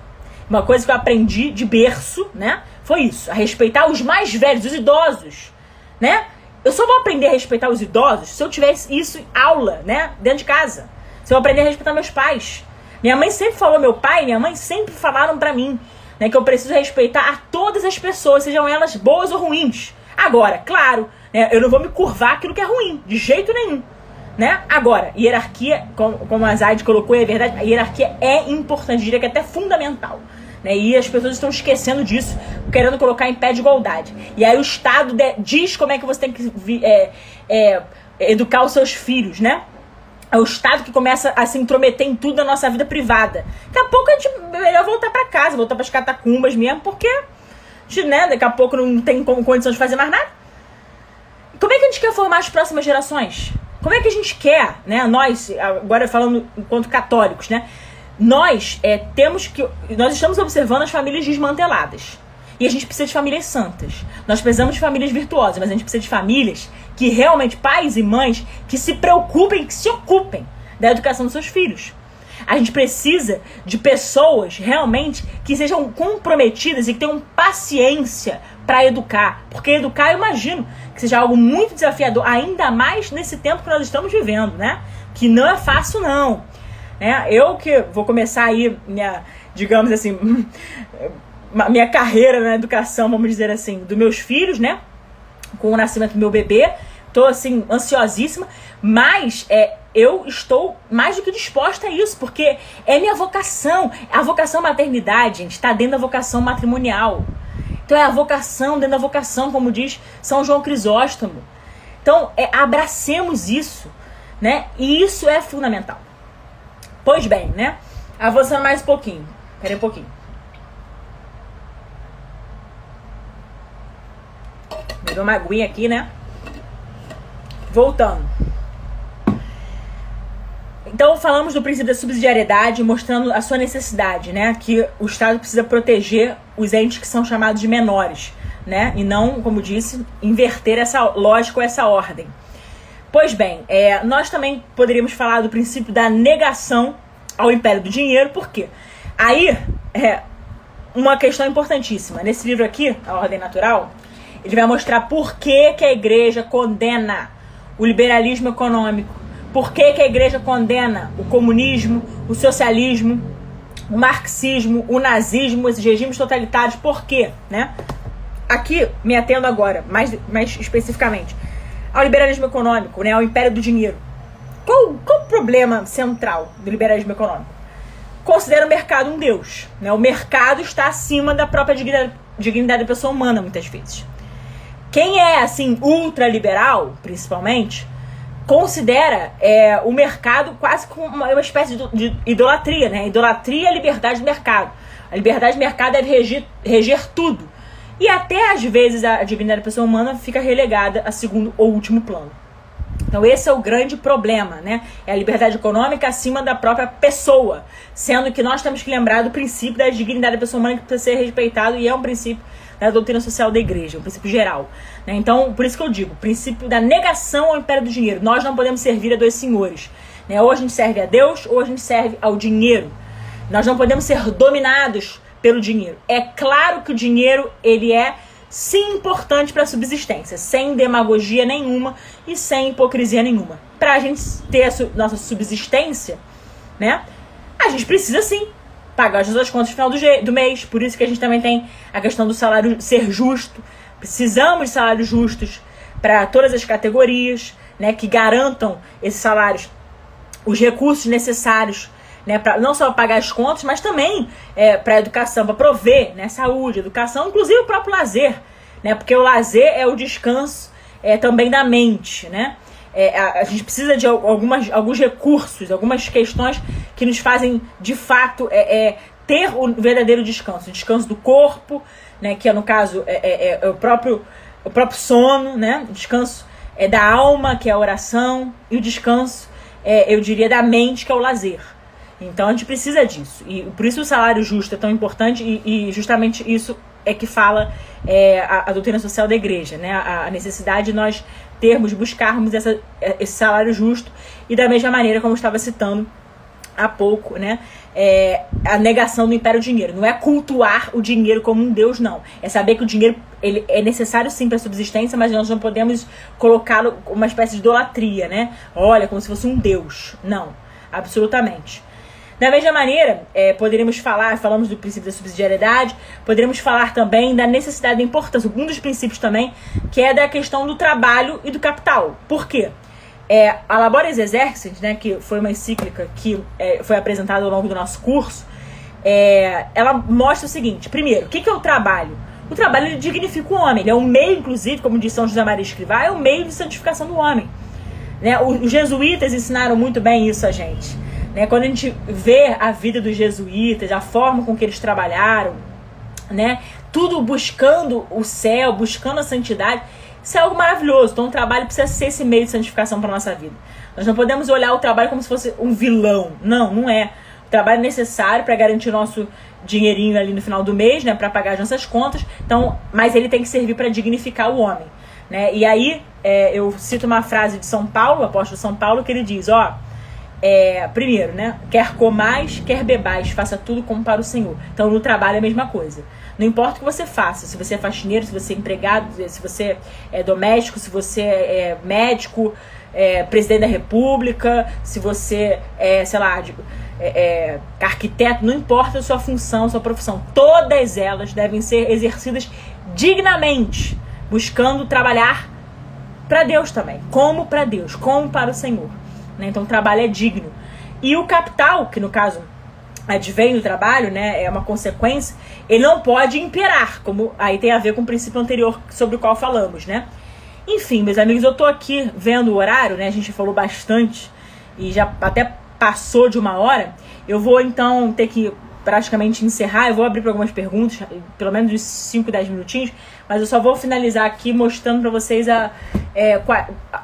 Uma coisa que eu aprendi de berço, né? Foi isso, a respeitar os mais velhos, os idosos, né? Eu só vou aprender a respeitar os idosos se eu tivesse isso em aula, né? Dentro de casa. Se eu aprender a respeitar meus pais. Minha mãe sempre falou, meu pai e minha mãe sempre falaram para mim né, que eu preciso respeitar a todas as pessoas, sejam elas boas ou ruins. Agora, claro, né, eu não vou me curvar aquilo que é ruim, de jeito nenhum. Né? Agora, hierarquia, como, como a Zaid colocou, é verdade, a hierarquia é importante, diria que é até fundamental. Né? E as pessoas estão esquecendo disso, querendo colocar em pé de igualdade. E aí o Estado de, diz como é que você tem que é, é, educar os seus filhos, né? É o Estado que começa a se intrometer em tudo da nossa vida privada. Daqui a pouco a gente melhor voltar para casa, voltar para as catacumbas mesmo, porque a gente, né, daqui a pouco não tem condição de fazer mais nada. Como é que a gente quer formar as próximas gerações? Como é que a gente quer, né, nós, agora falando enquanto católicos, né, nós é, temos que, nós estamos observando as famílias desmanteladas. E a gente precisa de famílias santas. Nós precisamos de famílias virtuosas, mas a gente precisa de famílias que realmente, pais e mães, que se preocupem, que se ocupem da educação dos seus filhos. A gente precisa de pessoas realmente que sejam comprometidas e que tenham paciência para educar. Porque educar, eu imagino que seja algo muito desafiador, ainda mais nesse tempo que nós estamos vivendo, né? Que não é fácil, não. É, eu que vou começar aí minha, digamos assim, minha carreira na educação, vamos dizer assim, dos meus filhos, né? Com o nascimento do meu bebê. Tô assim, ansiosíssima, mas é, eu estou mais do que disposta a isso, porque é minha vocação. A vocação maternidade, gente, está dentro da vocação matrimonial. Então é a vocação dentro da vocação, como diz São João Crisóstomo. Então, é, abracemos isso, né? E isso é fundamental. Pois bem, né? Avançando mais um pouquinho. Pera um pouquinho. Me deu uma aguinha aqui, né? Voltando. Então falamos do princípio da subsidiariedade, mostrando a sua necessidade, né? Que o Estado precisa proteger os entes que são chamados de menores, né? E não, como disse, inverter essa lógica ou essa ordem. Pois bem, é, nós também poderíamos falar do princípio da negação ao império do dinheiro, por quê? Aí, é uma questão importantíssima. Nesse livro aqui, A Ordem Natural, ele vai mostrar por que, que a igreja condena o liberalismo econômico, por que, que a igreja condena o comunismo, o socialismo, o marxismo, o nazismo, esses regimes totalitários, por quê? Né? Aqui, me atendo agora, mais, mais especificamente, ao liberalismo econômico, né, ao império do dinheiro. Qual, qual o problema central do liberalismo econômico? considera o mercado um deus. Né? O mercado está acima da própria dignidade, dignidade da pessoa humana, muitas vezes. Quem é, assim, ultraliberal, principalmente, considera é, o mercado quase como uma, uma espécie de, de, idolatria, né? Idolatria liberdade do mercado. A liberdade do mercado deve reger, reger tudo. E até às vezes a dignidade da pessoa humana fica relegada a segundo ou último plano. Então esse é o grande problema, né? É a liberdade econômica acima da própria pessoa, sendo que nós temos que lembrar do princípio da dignidade da pessoa humana que precisa ser respeitado e é um princípio da doutrina social da igreja, um princípio geral. Né? Então, por isso que eu digo, o princípio da negação ao império do dinheiro. Nós não podemos servir a dois senhores. Né? Ou a gente serve a Deus, ou a gente serve ao dinheiro. Nós não podemos ser dominados pelo dinheiro. É claro que o dinheiro, ele é sim importante para a subsistência, sem demagogia nenhuma e sem hipocrisia nenhuma. Para a gente ter a su nossa subsistência, né? A gente precisa sim pagar as suas contas no final do, do mês. Por isso que a gente também tem a questão do salário ser justo. Precisamos de salários justos para todas as categorias, né, que garantam esses salários, os recursos necessários, né, pra, não só pagar as contas, mas também é, para a educação, para prover né, saúde, educação, inclusive o próprio lazer, né, porque o lazer é o descanso é, também da mente, né? É, a, a, gente precisa de algumas, alguns recursos, algumas questões que nos fazem, de fato, é, é ter o verdadeiro descanso. O descanso do corpo, né, que é, no caso, é, é, é o, próprio, o próprio sono, né? O descanso é da alma, que é a oração, e o descanso, é, eu diria, da mente, que é o lazer. Então a gente precisa disso. E por isso o salário justo é tão importante e, e justamente isso é que fala é, a, a, doutrina social da igreja, né? A, a, necessidade de nós termos, buscarmos essa, esse salário justo e da mesma maneira como eu estava citando há pouco, né? É, a negação do império dinheiro. Não é cultuar o dinheiro como um deus, não. É saber que o dinheiro ele é necessário sim para a subsistência, mas nós não podemos colocá-lo como uma espécie de idolatria, né? Olha, como se fosse um deus. Não, absolutamente. Da mesma maneira, é, poderíamos falar, falamos do princípio da subsidiariedade, poderíamos falar também da necessidade da importância, um dos princípios também, que é da questão do trabalho e do capital. Por quê? É, a Labores Exercit, né, que foi uma encíclica que é, foi apresentada ao longo do nosso curso, é, ela mostra o seguinte: primeiro, o que, que é o trabalho? O trabalho dignifica o homem, ele é um meio, inclusive, como diz São José Maria Escrivá, é um meio de santificação do homem. Né? Os jesuítas ensinaram muito bem isso a gente. Né? Quando a gente vê a vida dos jesuítas, a forma com que eles trabalharam, né? tudo buscando o céu, buscando a santidade, isso é algo maravilhoso. Então, o trabalho precisa ser esse meio de santificação para nossa vida. Nós não podemos olhar o trabalho como se fosse um vilão. Não, não é. O trabalho é necessário para garantir nosso dinheirinho ali no final do mês, né, para pagar as nossas contas. Então, mas ele tem que servir para dignificar o homem, né? E aí, é, eu cito uma frase de São Paulo, apóstolo São Paulo, que ele diz, ó, é, primeiro, né, quer comais, quer bebais, faça tudo como para o Senhor. Então, no trabalho é a mesma coisa. Não importa o que você faça, se você é faxineiro, se você é empregado, se você é doméstico, se você é médico, é presidente da república, se você é, sei lá, de, é, é, arquiteto, não importa a sua função, a sua profissão, todas elas devem ser exercidas dignamente, buscando trabalhar para Deus também, como para Deus, como para o Senhor. Né? Então o trabalho é digno. E o capital, que no caso advém do trabalho, né, é uma consequência, ele não pode imperar, como aí tem a ver com o princípio anterior sobre o qual falamos, né? Enfim, meus amigos, eu tô aqui vendo o horário, né? A gente falou bastante e já até passou de uma hora. Eu vou então ter que praticamente encerrar. Eu vou abrir para algumas perguntas, pelo menos uns 5, 10 minutinhos, mas eu só vou finalizar aqui mostrando para vocês a, é,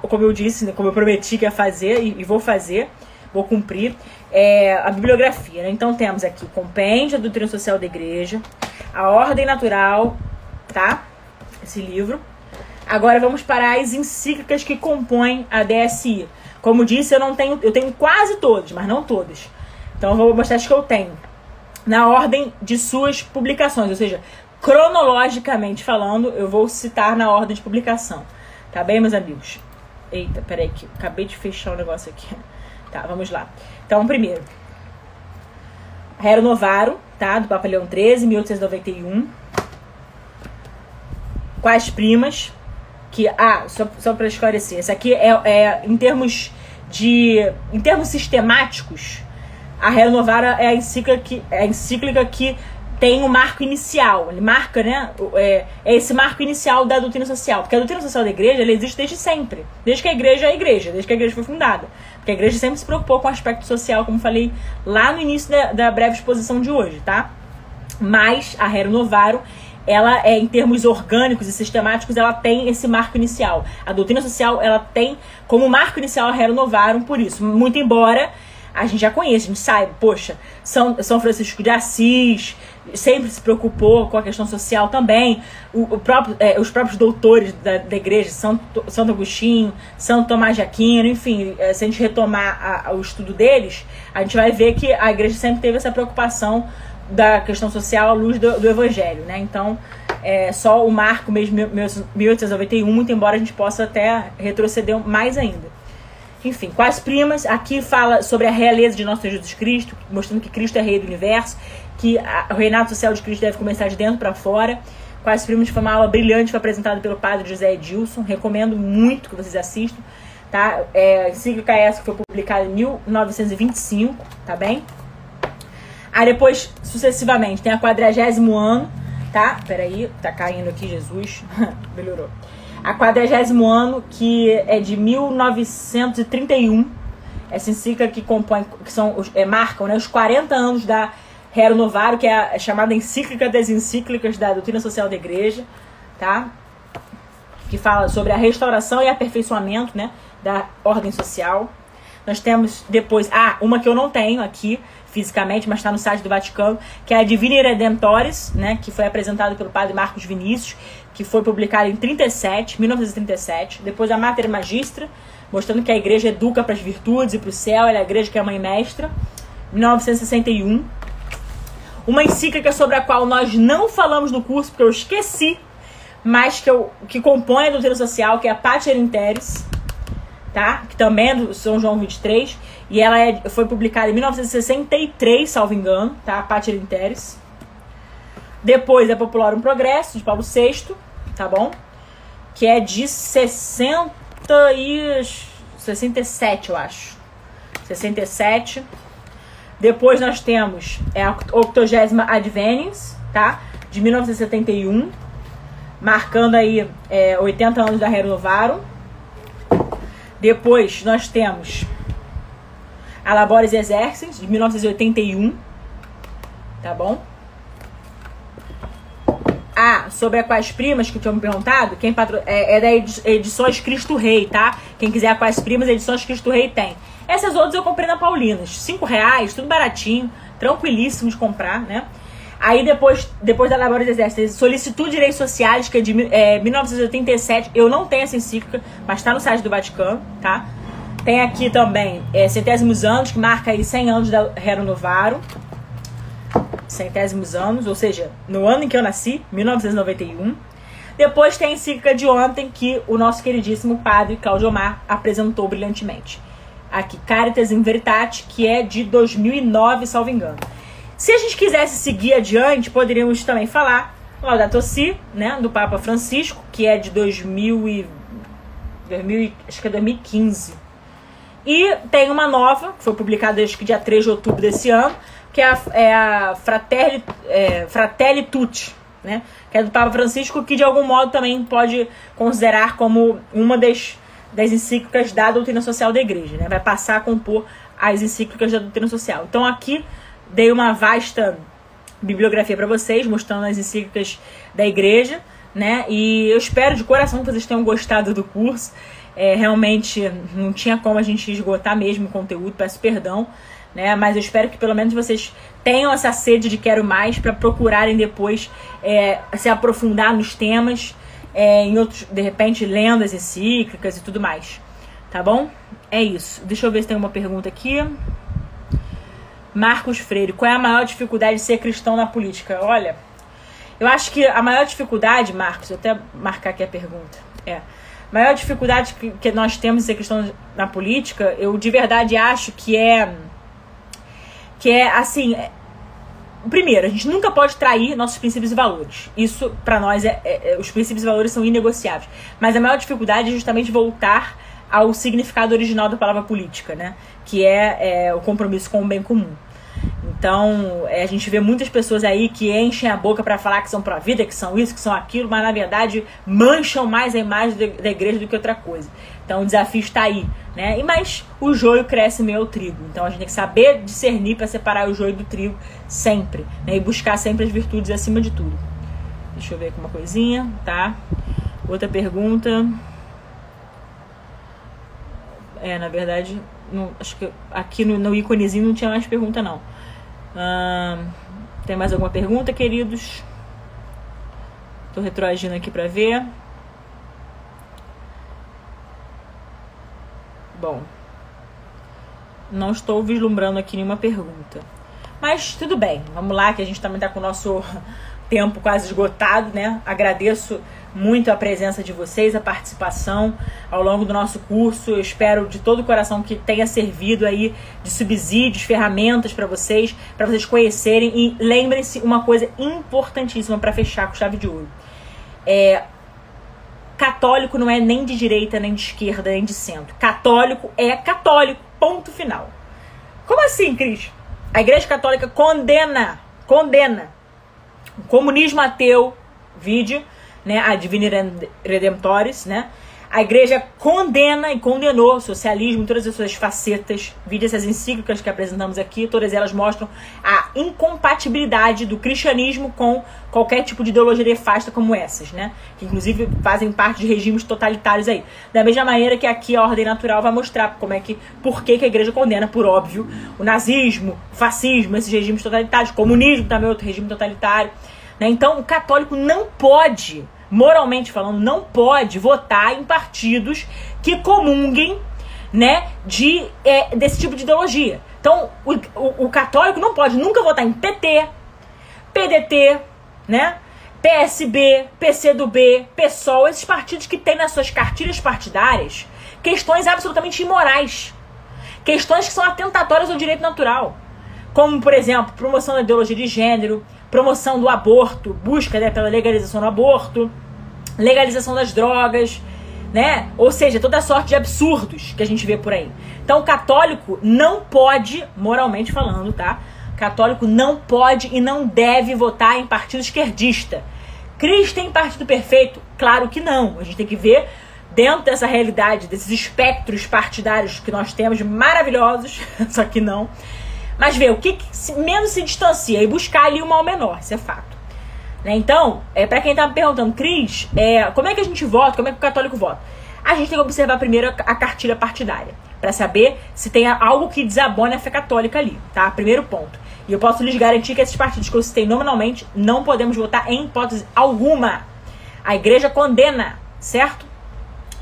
como eu disse, né, como eu prometi que ia fazer e, e vou fazer, vou cumprir é, a bibliografia. Né? Então temos aqui compêndio da doutrina social da igreja, a ordem natural, tá? Esse livro. Agora vamos para as encíclicas que compõem a DSI. Como disse, eu não tenho, eu tenho quase todas, mas não todas. Então eu vou mostrar as que eu tenho. Na ordem de suas publicações, ou seja, cronologicamente falando, eu vou citar na ordem de publicação. Tá bem, meus amigos? Eita, peraí que acabei de fechar o negócio aqui. Tá, vamos lá. Então, primeiro, Rero Novaro, tá? Do Papa Leão XIII, 1891. Quais primas? Que, ah, só, só para esclarecer, essa aqui é, é em termos de. Em termos sistemáticos, a Renovara é a encíclica que, é a encíclica que tem o um marco inicial. Ele marca, né? É, é, esse marco inicial da doutrina social. Porque a doutrina social da igreja ela existe desde sempre. Desde que a igreja é a igreja, desde que a igreja foi fundada. Porque a igreja sempre se preocupou com o aspecto social, como falei lá no início da, da breve exposição de hoje, tá? Mas a Rero Novaro ela é em termos orgânicos e sistemáticos, ela tem esse marco inicial. A doutrina social, ela tem como marco inicial a Rero Novarum por isso. Muito embora a gente já conheça, a gente saiba, poxa, São, São Francisco de Assis sempre se preocupou com a questão social também. O, o próprio, é, os próprios doutores da, da igreja, Santo, Santo Agostinho, Santo Tomás de Aquino, enfim, é, se a gente retomar a, a, o estudo deles, a gente vai ver que a igreja sempre teve essa preocupação da questão social à luz do, do evangelho, né? Então, é só o marco mesmo 1891, muito embora a gente possa até retroceder mais ainda. Enfim, quais primas? Aqui fala sobre a realeza de nosso Jesus Cristo, mostrando que Cristo é rei do universo, que a, o reinado social de Cristo deve começar de dentro para fora. Quais primas foi uma aula brilhante, foi apresentada pelo padre José Edilson. Recomendo muito que vocês assistam. Tá? É, encíclica essa que foi publicada em 1925, tá bem? Aí depois, sucessivamente, tem a quadragésimo ano, tá? Peraí, tá caindo aqui, Jesus. Melhorou. A quadragésimo ano, que é de 1931. Essa encíclica que compõe, que são, é, marcam né, os 40 anos da Rero Novaro, que é, a, chamada encíclica das encíclicas da doutrina social da igreja, tá? Que fala sobre a restauração e aperfeiçoamento, né, da ordem social. Nós temos depois, ah, uma que eu não tenho aqui, fisicamente, mas está no site do Vaticano, que é a Divina Redentores, né, que foi apresentado pelo padre Marcos Vinícius, que foi publicado em 37, 1937. Depois a Mater Magistra, mostrando que a igreja educa para as virtudes e para o céu, ela é a igreja que é a mãe mestra, 1961. Uma encíclica sobre a qual nós não falamos no curso, porque eu esqueci, mas que, eu, que compõe a doutrina social, que é a Pater Interes, tá? Que também é do São João 23. E ela é, foi publicada em 1963, salvo engano, tá? A Pater Interes. Depois é Popular um Progresso, de Paulo VI, tá bom? Que é de 60 e... 67, eu acho. 67. Depois nós temos é a 80 Advenience, tá? De 1971. Marcando aí é, 80 anos da Renovaram. Depois nós temos a Labores Exercens, de 1981. Tá bom? Sobre a Quais Primas, que tinham me perguntado, quem patro... é, é da Edições Cristo Rei, tá? Quem quiser a Quais Primas, Edições Cristo Rei tem. Essas outras eu comprei na Paulinas. Cinco reais, tudo baratinho, tranquilíssimo de comprar, né? Aí depois, depois da Labores Exércitos, solicitud de direitos sociais, que é de é, 1987. Eu não tenho essa encíclica, mas está no site do Vaticano, tá? Tem aqui também é, centésimos anos, que marca aí 100 anos da Rero Novaro. Centésimos anos, ou seja, no ano em que eu nasci, 1991. Depois tem a encíclica de ontem, que o nosso queridíssimo padre Claudio Omar apresentou brilhantemente. Aqui, Caritas in Veritate, que é de 2009, salvo engano. Se a gente quisesse seguir adiante, poderíamos também falar Laudato Si, né, do Papa Francisco, que é de 2000 e, 2000, acho que é 2015. E tem uma nova, que foi publicada acho que dia 3 de outubro desse ano, que é a, é a Fratelli, é, Fratelli Tutti, né, que é do Papa Francisco, que de algum modo também pode considerar como uma das, das encíclicas da doutrina social da igreja, né, vai passar a compor as encíclicas da doutrina social. Então aqui dei uma vasta bibliografia para vocês, mostrando as encíclicas da igreja, né? E eu espero de coração que vocês tenham gostado do curso. É, realmente não tinha como a gente esgotar mesmo o conteúdo, peço perdão, né? Mas eu espero que pelo menos vocês tenham essa sede de quero mais para procurarem depois é, se aprofundar nos temas, é, em outros, de repente, lendo as encíclicas e tudo mais. Tá bom? É isso. Deixa eu ver se tem uma pergunta aqui. Marcos Freire, qual é a maior dificuldade de ser cristão na política? Olha, eu acho que a maior dificuldade, Marcos, eu até marcar aqui a pergunta, é. A maior dificuldade que, que nós temos de ser cristão na política, eu de verdade acho que é. Que é assim. É, primeiro, a gente nunca pode trair nossos princípios e valores. Isso, para nós, é, é, é, os princípios e valores são inegociáveis. Mas a maior dificuldade é justamente voltar ao significado original da palavra política, né? Que é, é o compromisso com o bem comum. Então, é, a gente vê muitas pessoas aí que enchem a boca para falar que são pró-vida, que são isso, que são aquilo, mas na verdade mancham mais a imagem da igreja do que outra coisa. Então, o desafio está aí, né? E mas o joio cresce meio trigo. Então, a gente tem que saber discernir para separar o joio do trigo sempre, né? E buscar sempre as virtudes acima de tudo. Deixa eu ver aqui uma coisinha, tá? Outra pergunta. É, na verdade, não, acho que aqui no, no íconezinho não tinha mais pergunta, não. Hum, tem mais alguma pergunta, queridos? Tô retroagindo aqui para ver. Bom, não estou vislumbrando aqui nenhuma pergunta. Mas tudo bem, vamos lá, que a gente também está com o nosso tempo quase esgotado, né? Agradeço muito a presença de vocês, a participação ao longo do nosso curso. Eu espero de todo o coração que tenha servido aí de subsídios, ferramentas para vocês, para vocês conhecerem e lembrem-se uma coisa importantíssima para fechar com chave de ouro. É católico não é nem de direita, nem de esquerda, nem de centro. Católico é católico, ponto final. Como assim, Cris? A Igreja Católica condena, condena o comunismo ateu, vídeo, né, a Divini Redemptoris, né? A igreja condena e condenou o socialismo em todas as suas facetas. Vide essas encíclicas que apresentamos aqui, todas elas mostram a incompatibilidade do cristianismo com qualquer tipo de ideologia nefasta como essas, né? Que inclusive fazem parte de regimes totalitários aí. Da mesma maneira que aqui a ordem natural vai mostrar como é que, por que, que a igreja condena, por óbvio, o nazismo, o fascismo, esses regimes totalitários, o comunismo também é outro regime totalitário. Né? Então, o católico não pode, moralmente falando, não pode votar em partidos que comunguem né, de, é, desse tipo de ideologia. Então, o, o, o, católico não pode nunca votar em PT, PDT, né, PSB, PCdoB, PSOL, esses partidos que têm nas suas cartilhas partidárias questões absolutamente imorais. Questões que são atentatórias ao direito natural. Como, por exemplo, promoção da ideologia de gênero, promoção do aborto, busca né, pela legalização do aborto, legalização das drogas, né? Ou seja, toda sorte de absurdos que a gente vê por aí. Então, o católico não pode, moralmente falando, tá? Católico não pode e não deve votar em partido esquerdista. Cris tem partido perfeito? Claro que não. A gente tem que ver dentro dessa realidade, desses espectros partidários que nós temos, maravilhosos, só que não. Mas ver o que, que menos se distancia e buscar ali o mal menor, isso é fato. Né? Então, é, para quem tá me perguntando, Cris, é, como é que a gente vota, como é que o católico vota? A gente tem que observar primeiro a, a cartilha partidária, para saber se tem algo que desabone a fé católica ali, tá? Primeiro ponto. E eu posso lhes garantir que esses partidos que eu citei nominalmente não podemos votar em hipótese alguma. A igreja condena, certo?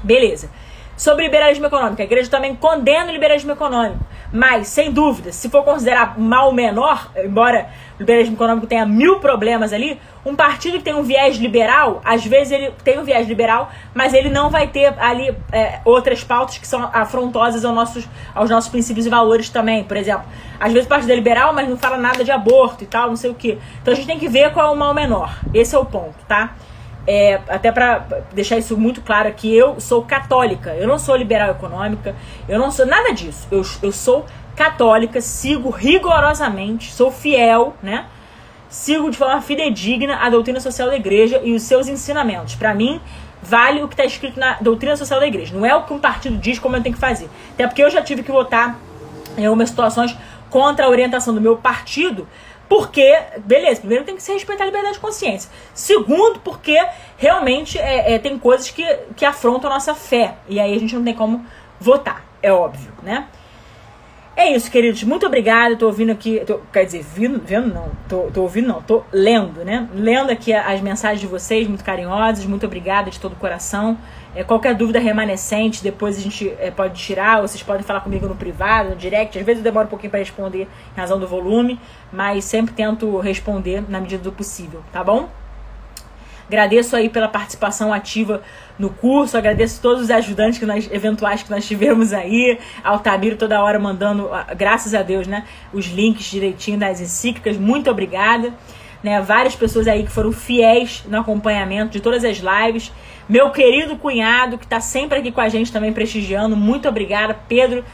Beleza. Sobre liberalismo econômico, a igreja também condena o liberalismo econômico. Mas, sem dúvida, se for considerar mal menor, embora o liberalismo econômico tenha mil problemas ali, um partido que tem um viés liberal, às vezes ele tem um viés liberal, mas ele não vai ter ali é, outras pautas que são afrontosas aos nossos, aos nossos princípios e valores também. Por exemplo, às vezes o partido é liberal, mas não fala nada de aborto e tal, não sei o que. Então a gente tem que ver qual é o mal menor. Esse é o ponto, tá? É, até para deixar isso muito claro aqui, eu sou católica, eu não sou liberal econômica, eu não sou nada disso. Eu, eu sou católica, sigo rigorosamente, sou fiel, né? Sigo de forma fidedigna a doutrina social da igreja e os seus ensinamentos. Para mim, vale o que está escrito na doutrina social da igreja. Não é o que um partido diz como eu tenho que fazer. Até porque eu já tive que votar em algumas situações contra a orientação do meu partido porque, beleza, primeiro tem que se respeitar a liberdade de consciência. Segundo, porque realmente é, é, tem coisas que, que afrontam a nossa fé. E aí a gente não tem como votar, é óbvio, né? É isso, queridos. Muito obrigada. Tô ouvindo aqui. Tô, quer dizer, vendo, vendo não. Tô, tô ouvindo não. Tô lendo, né? Lendo aqui as mensagens de vocês, muito carinhosas. Muito obrigada de todo o coração. É, qualquer dúvida remanescente, depois a gente é, pode tirar, ou vocês podem falar comigo no privado, no direct. Às vezes eu demoro um pouquinho para responder em razão do volume, mas sempre tento responder na medida do possível, tá bom? Agradeço aí pela participação ativa no curso, agradeço todos os ajudantes que nós, eventuais que nós tivemos aí, Altamiro toda hora mandando, ah, graças a Deus, né, os links direitinho das encíclicas, muito obrigada. Né, várias pessoas aí que foram fiéis no acompanhamento de todas as lives. Meu querido cunhado, que está sempre aqui com a gente também prestigiando, muito obrigada. Pedro,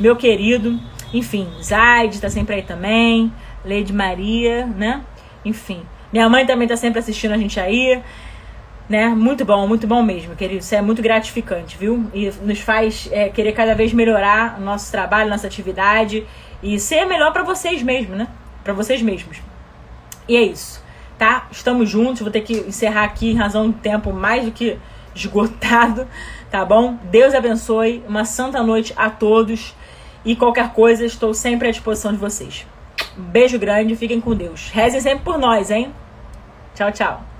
meu querido. Enfim, Zaid está sempre aí também. Lady Maria, né? Enfim. Minha mãe também tá sempre assistindo a gente aí. Né? Muito bom, muito bom mesmo, querido. Isso é muito gratificante, viu? E nos faz é, querer cada vez melhorar o nosso trabalho, nossa atividade e ser melhor para vocês mesmos, né? Para vocês mesmos. E é isso, tá? Estamos juntos. Vou ter que encerrar aqui em razão do tempo mais do que esgotado, tá bom? Deus abençoe. Uma santa noite a todos. E qualquer coisa, estou sempre à disposição de vocês. Um beijo grande, fiquem com Deus. Rezem sempre por nós, hein? Tchau, tchau.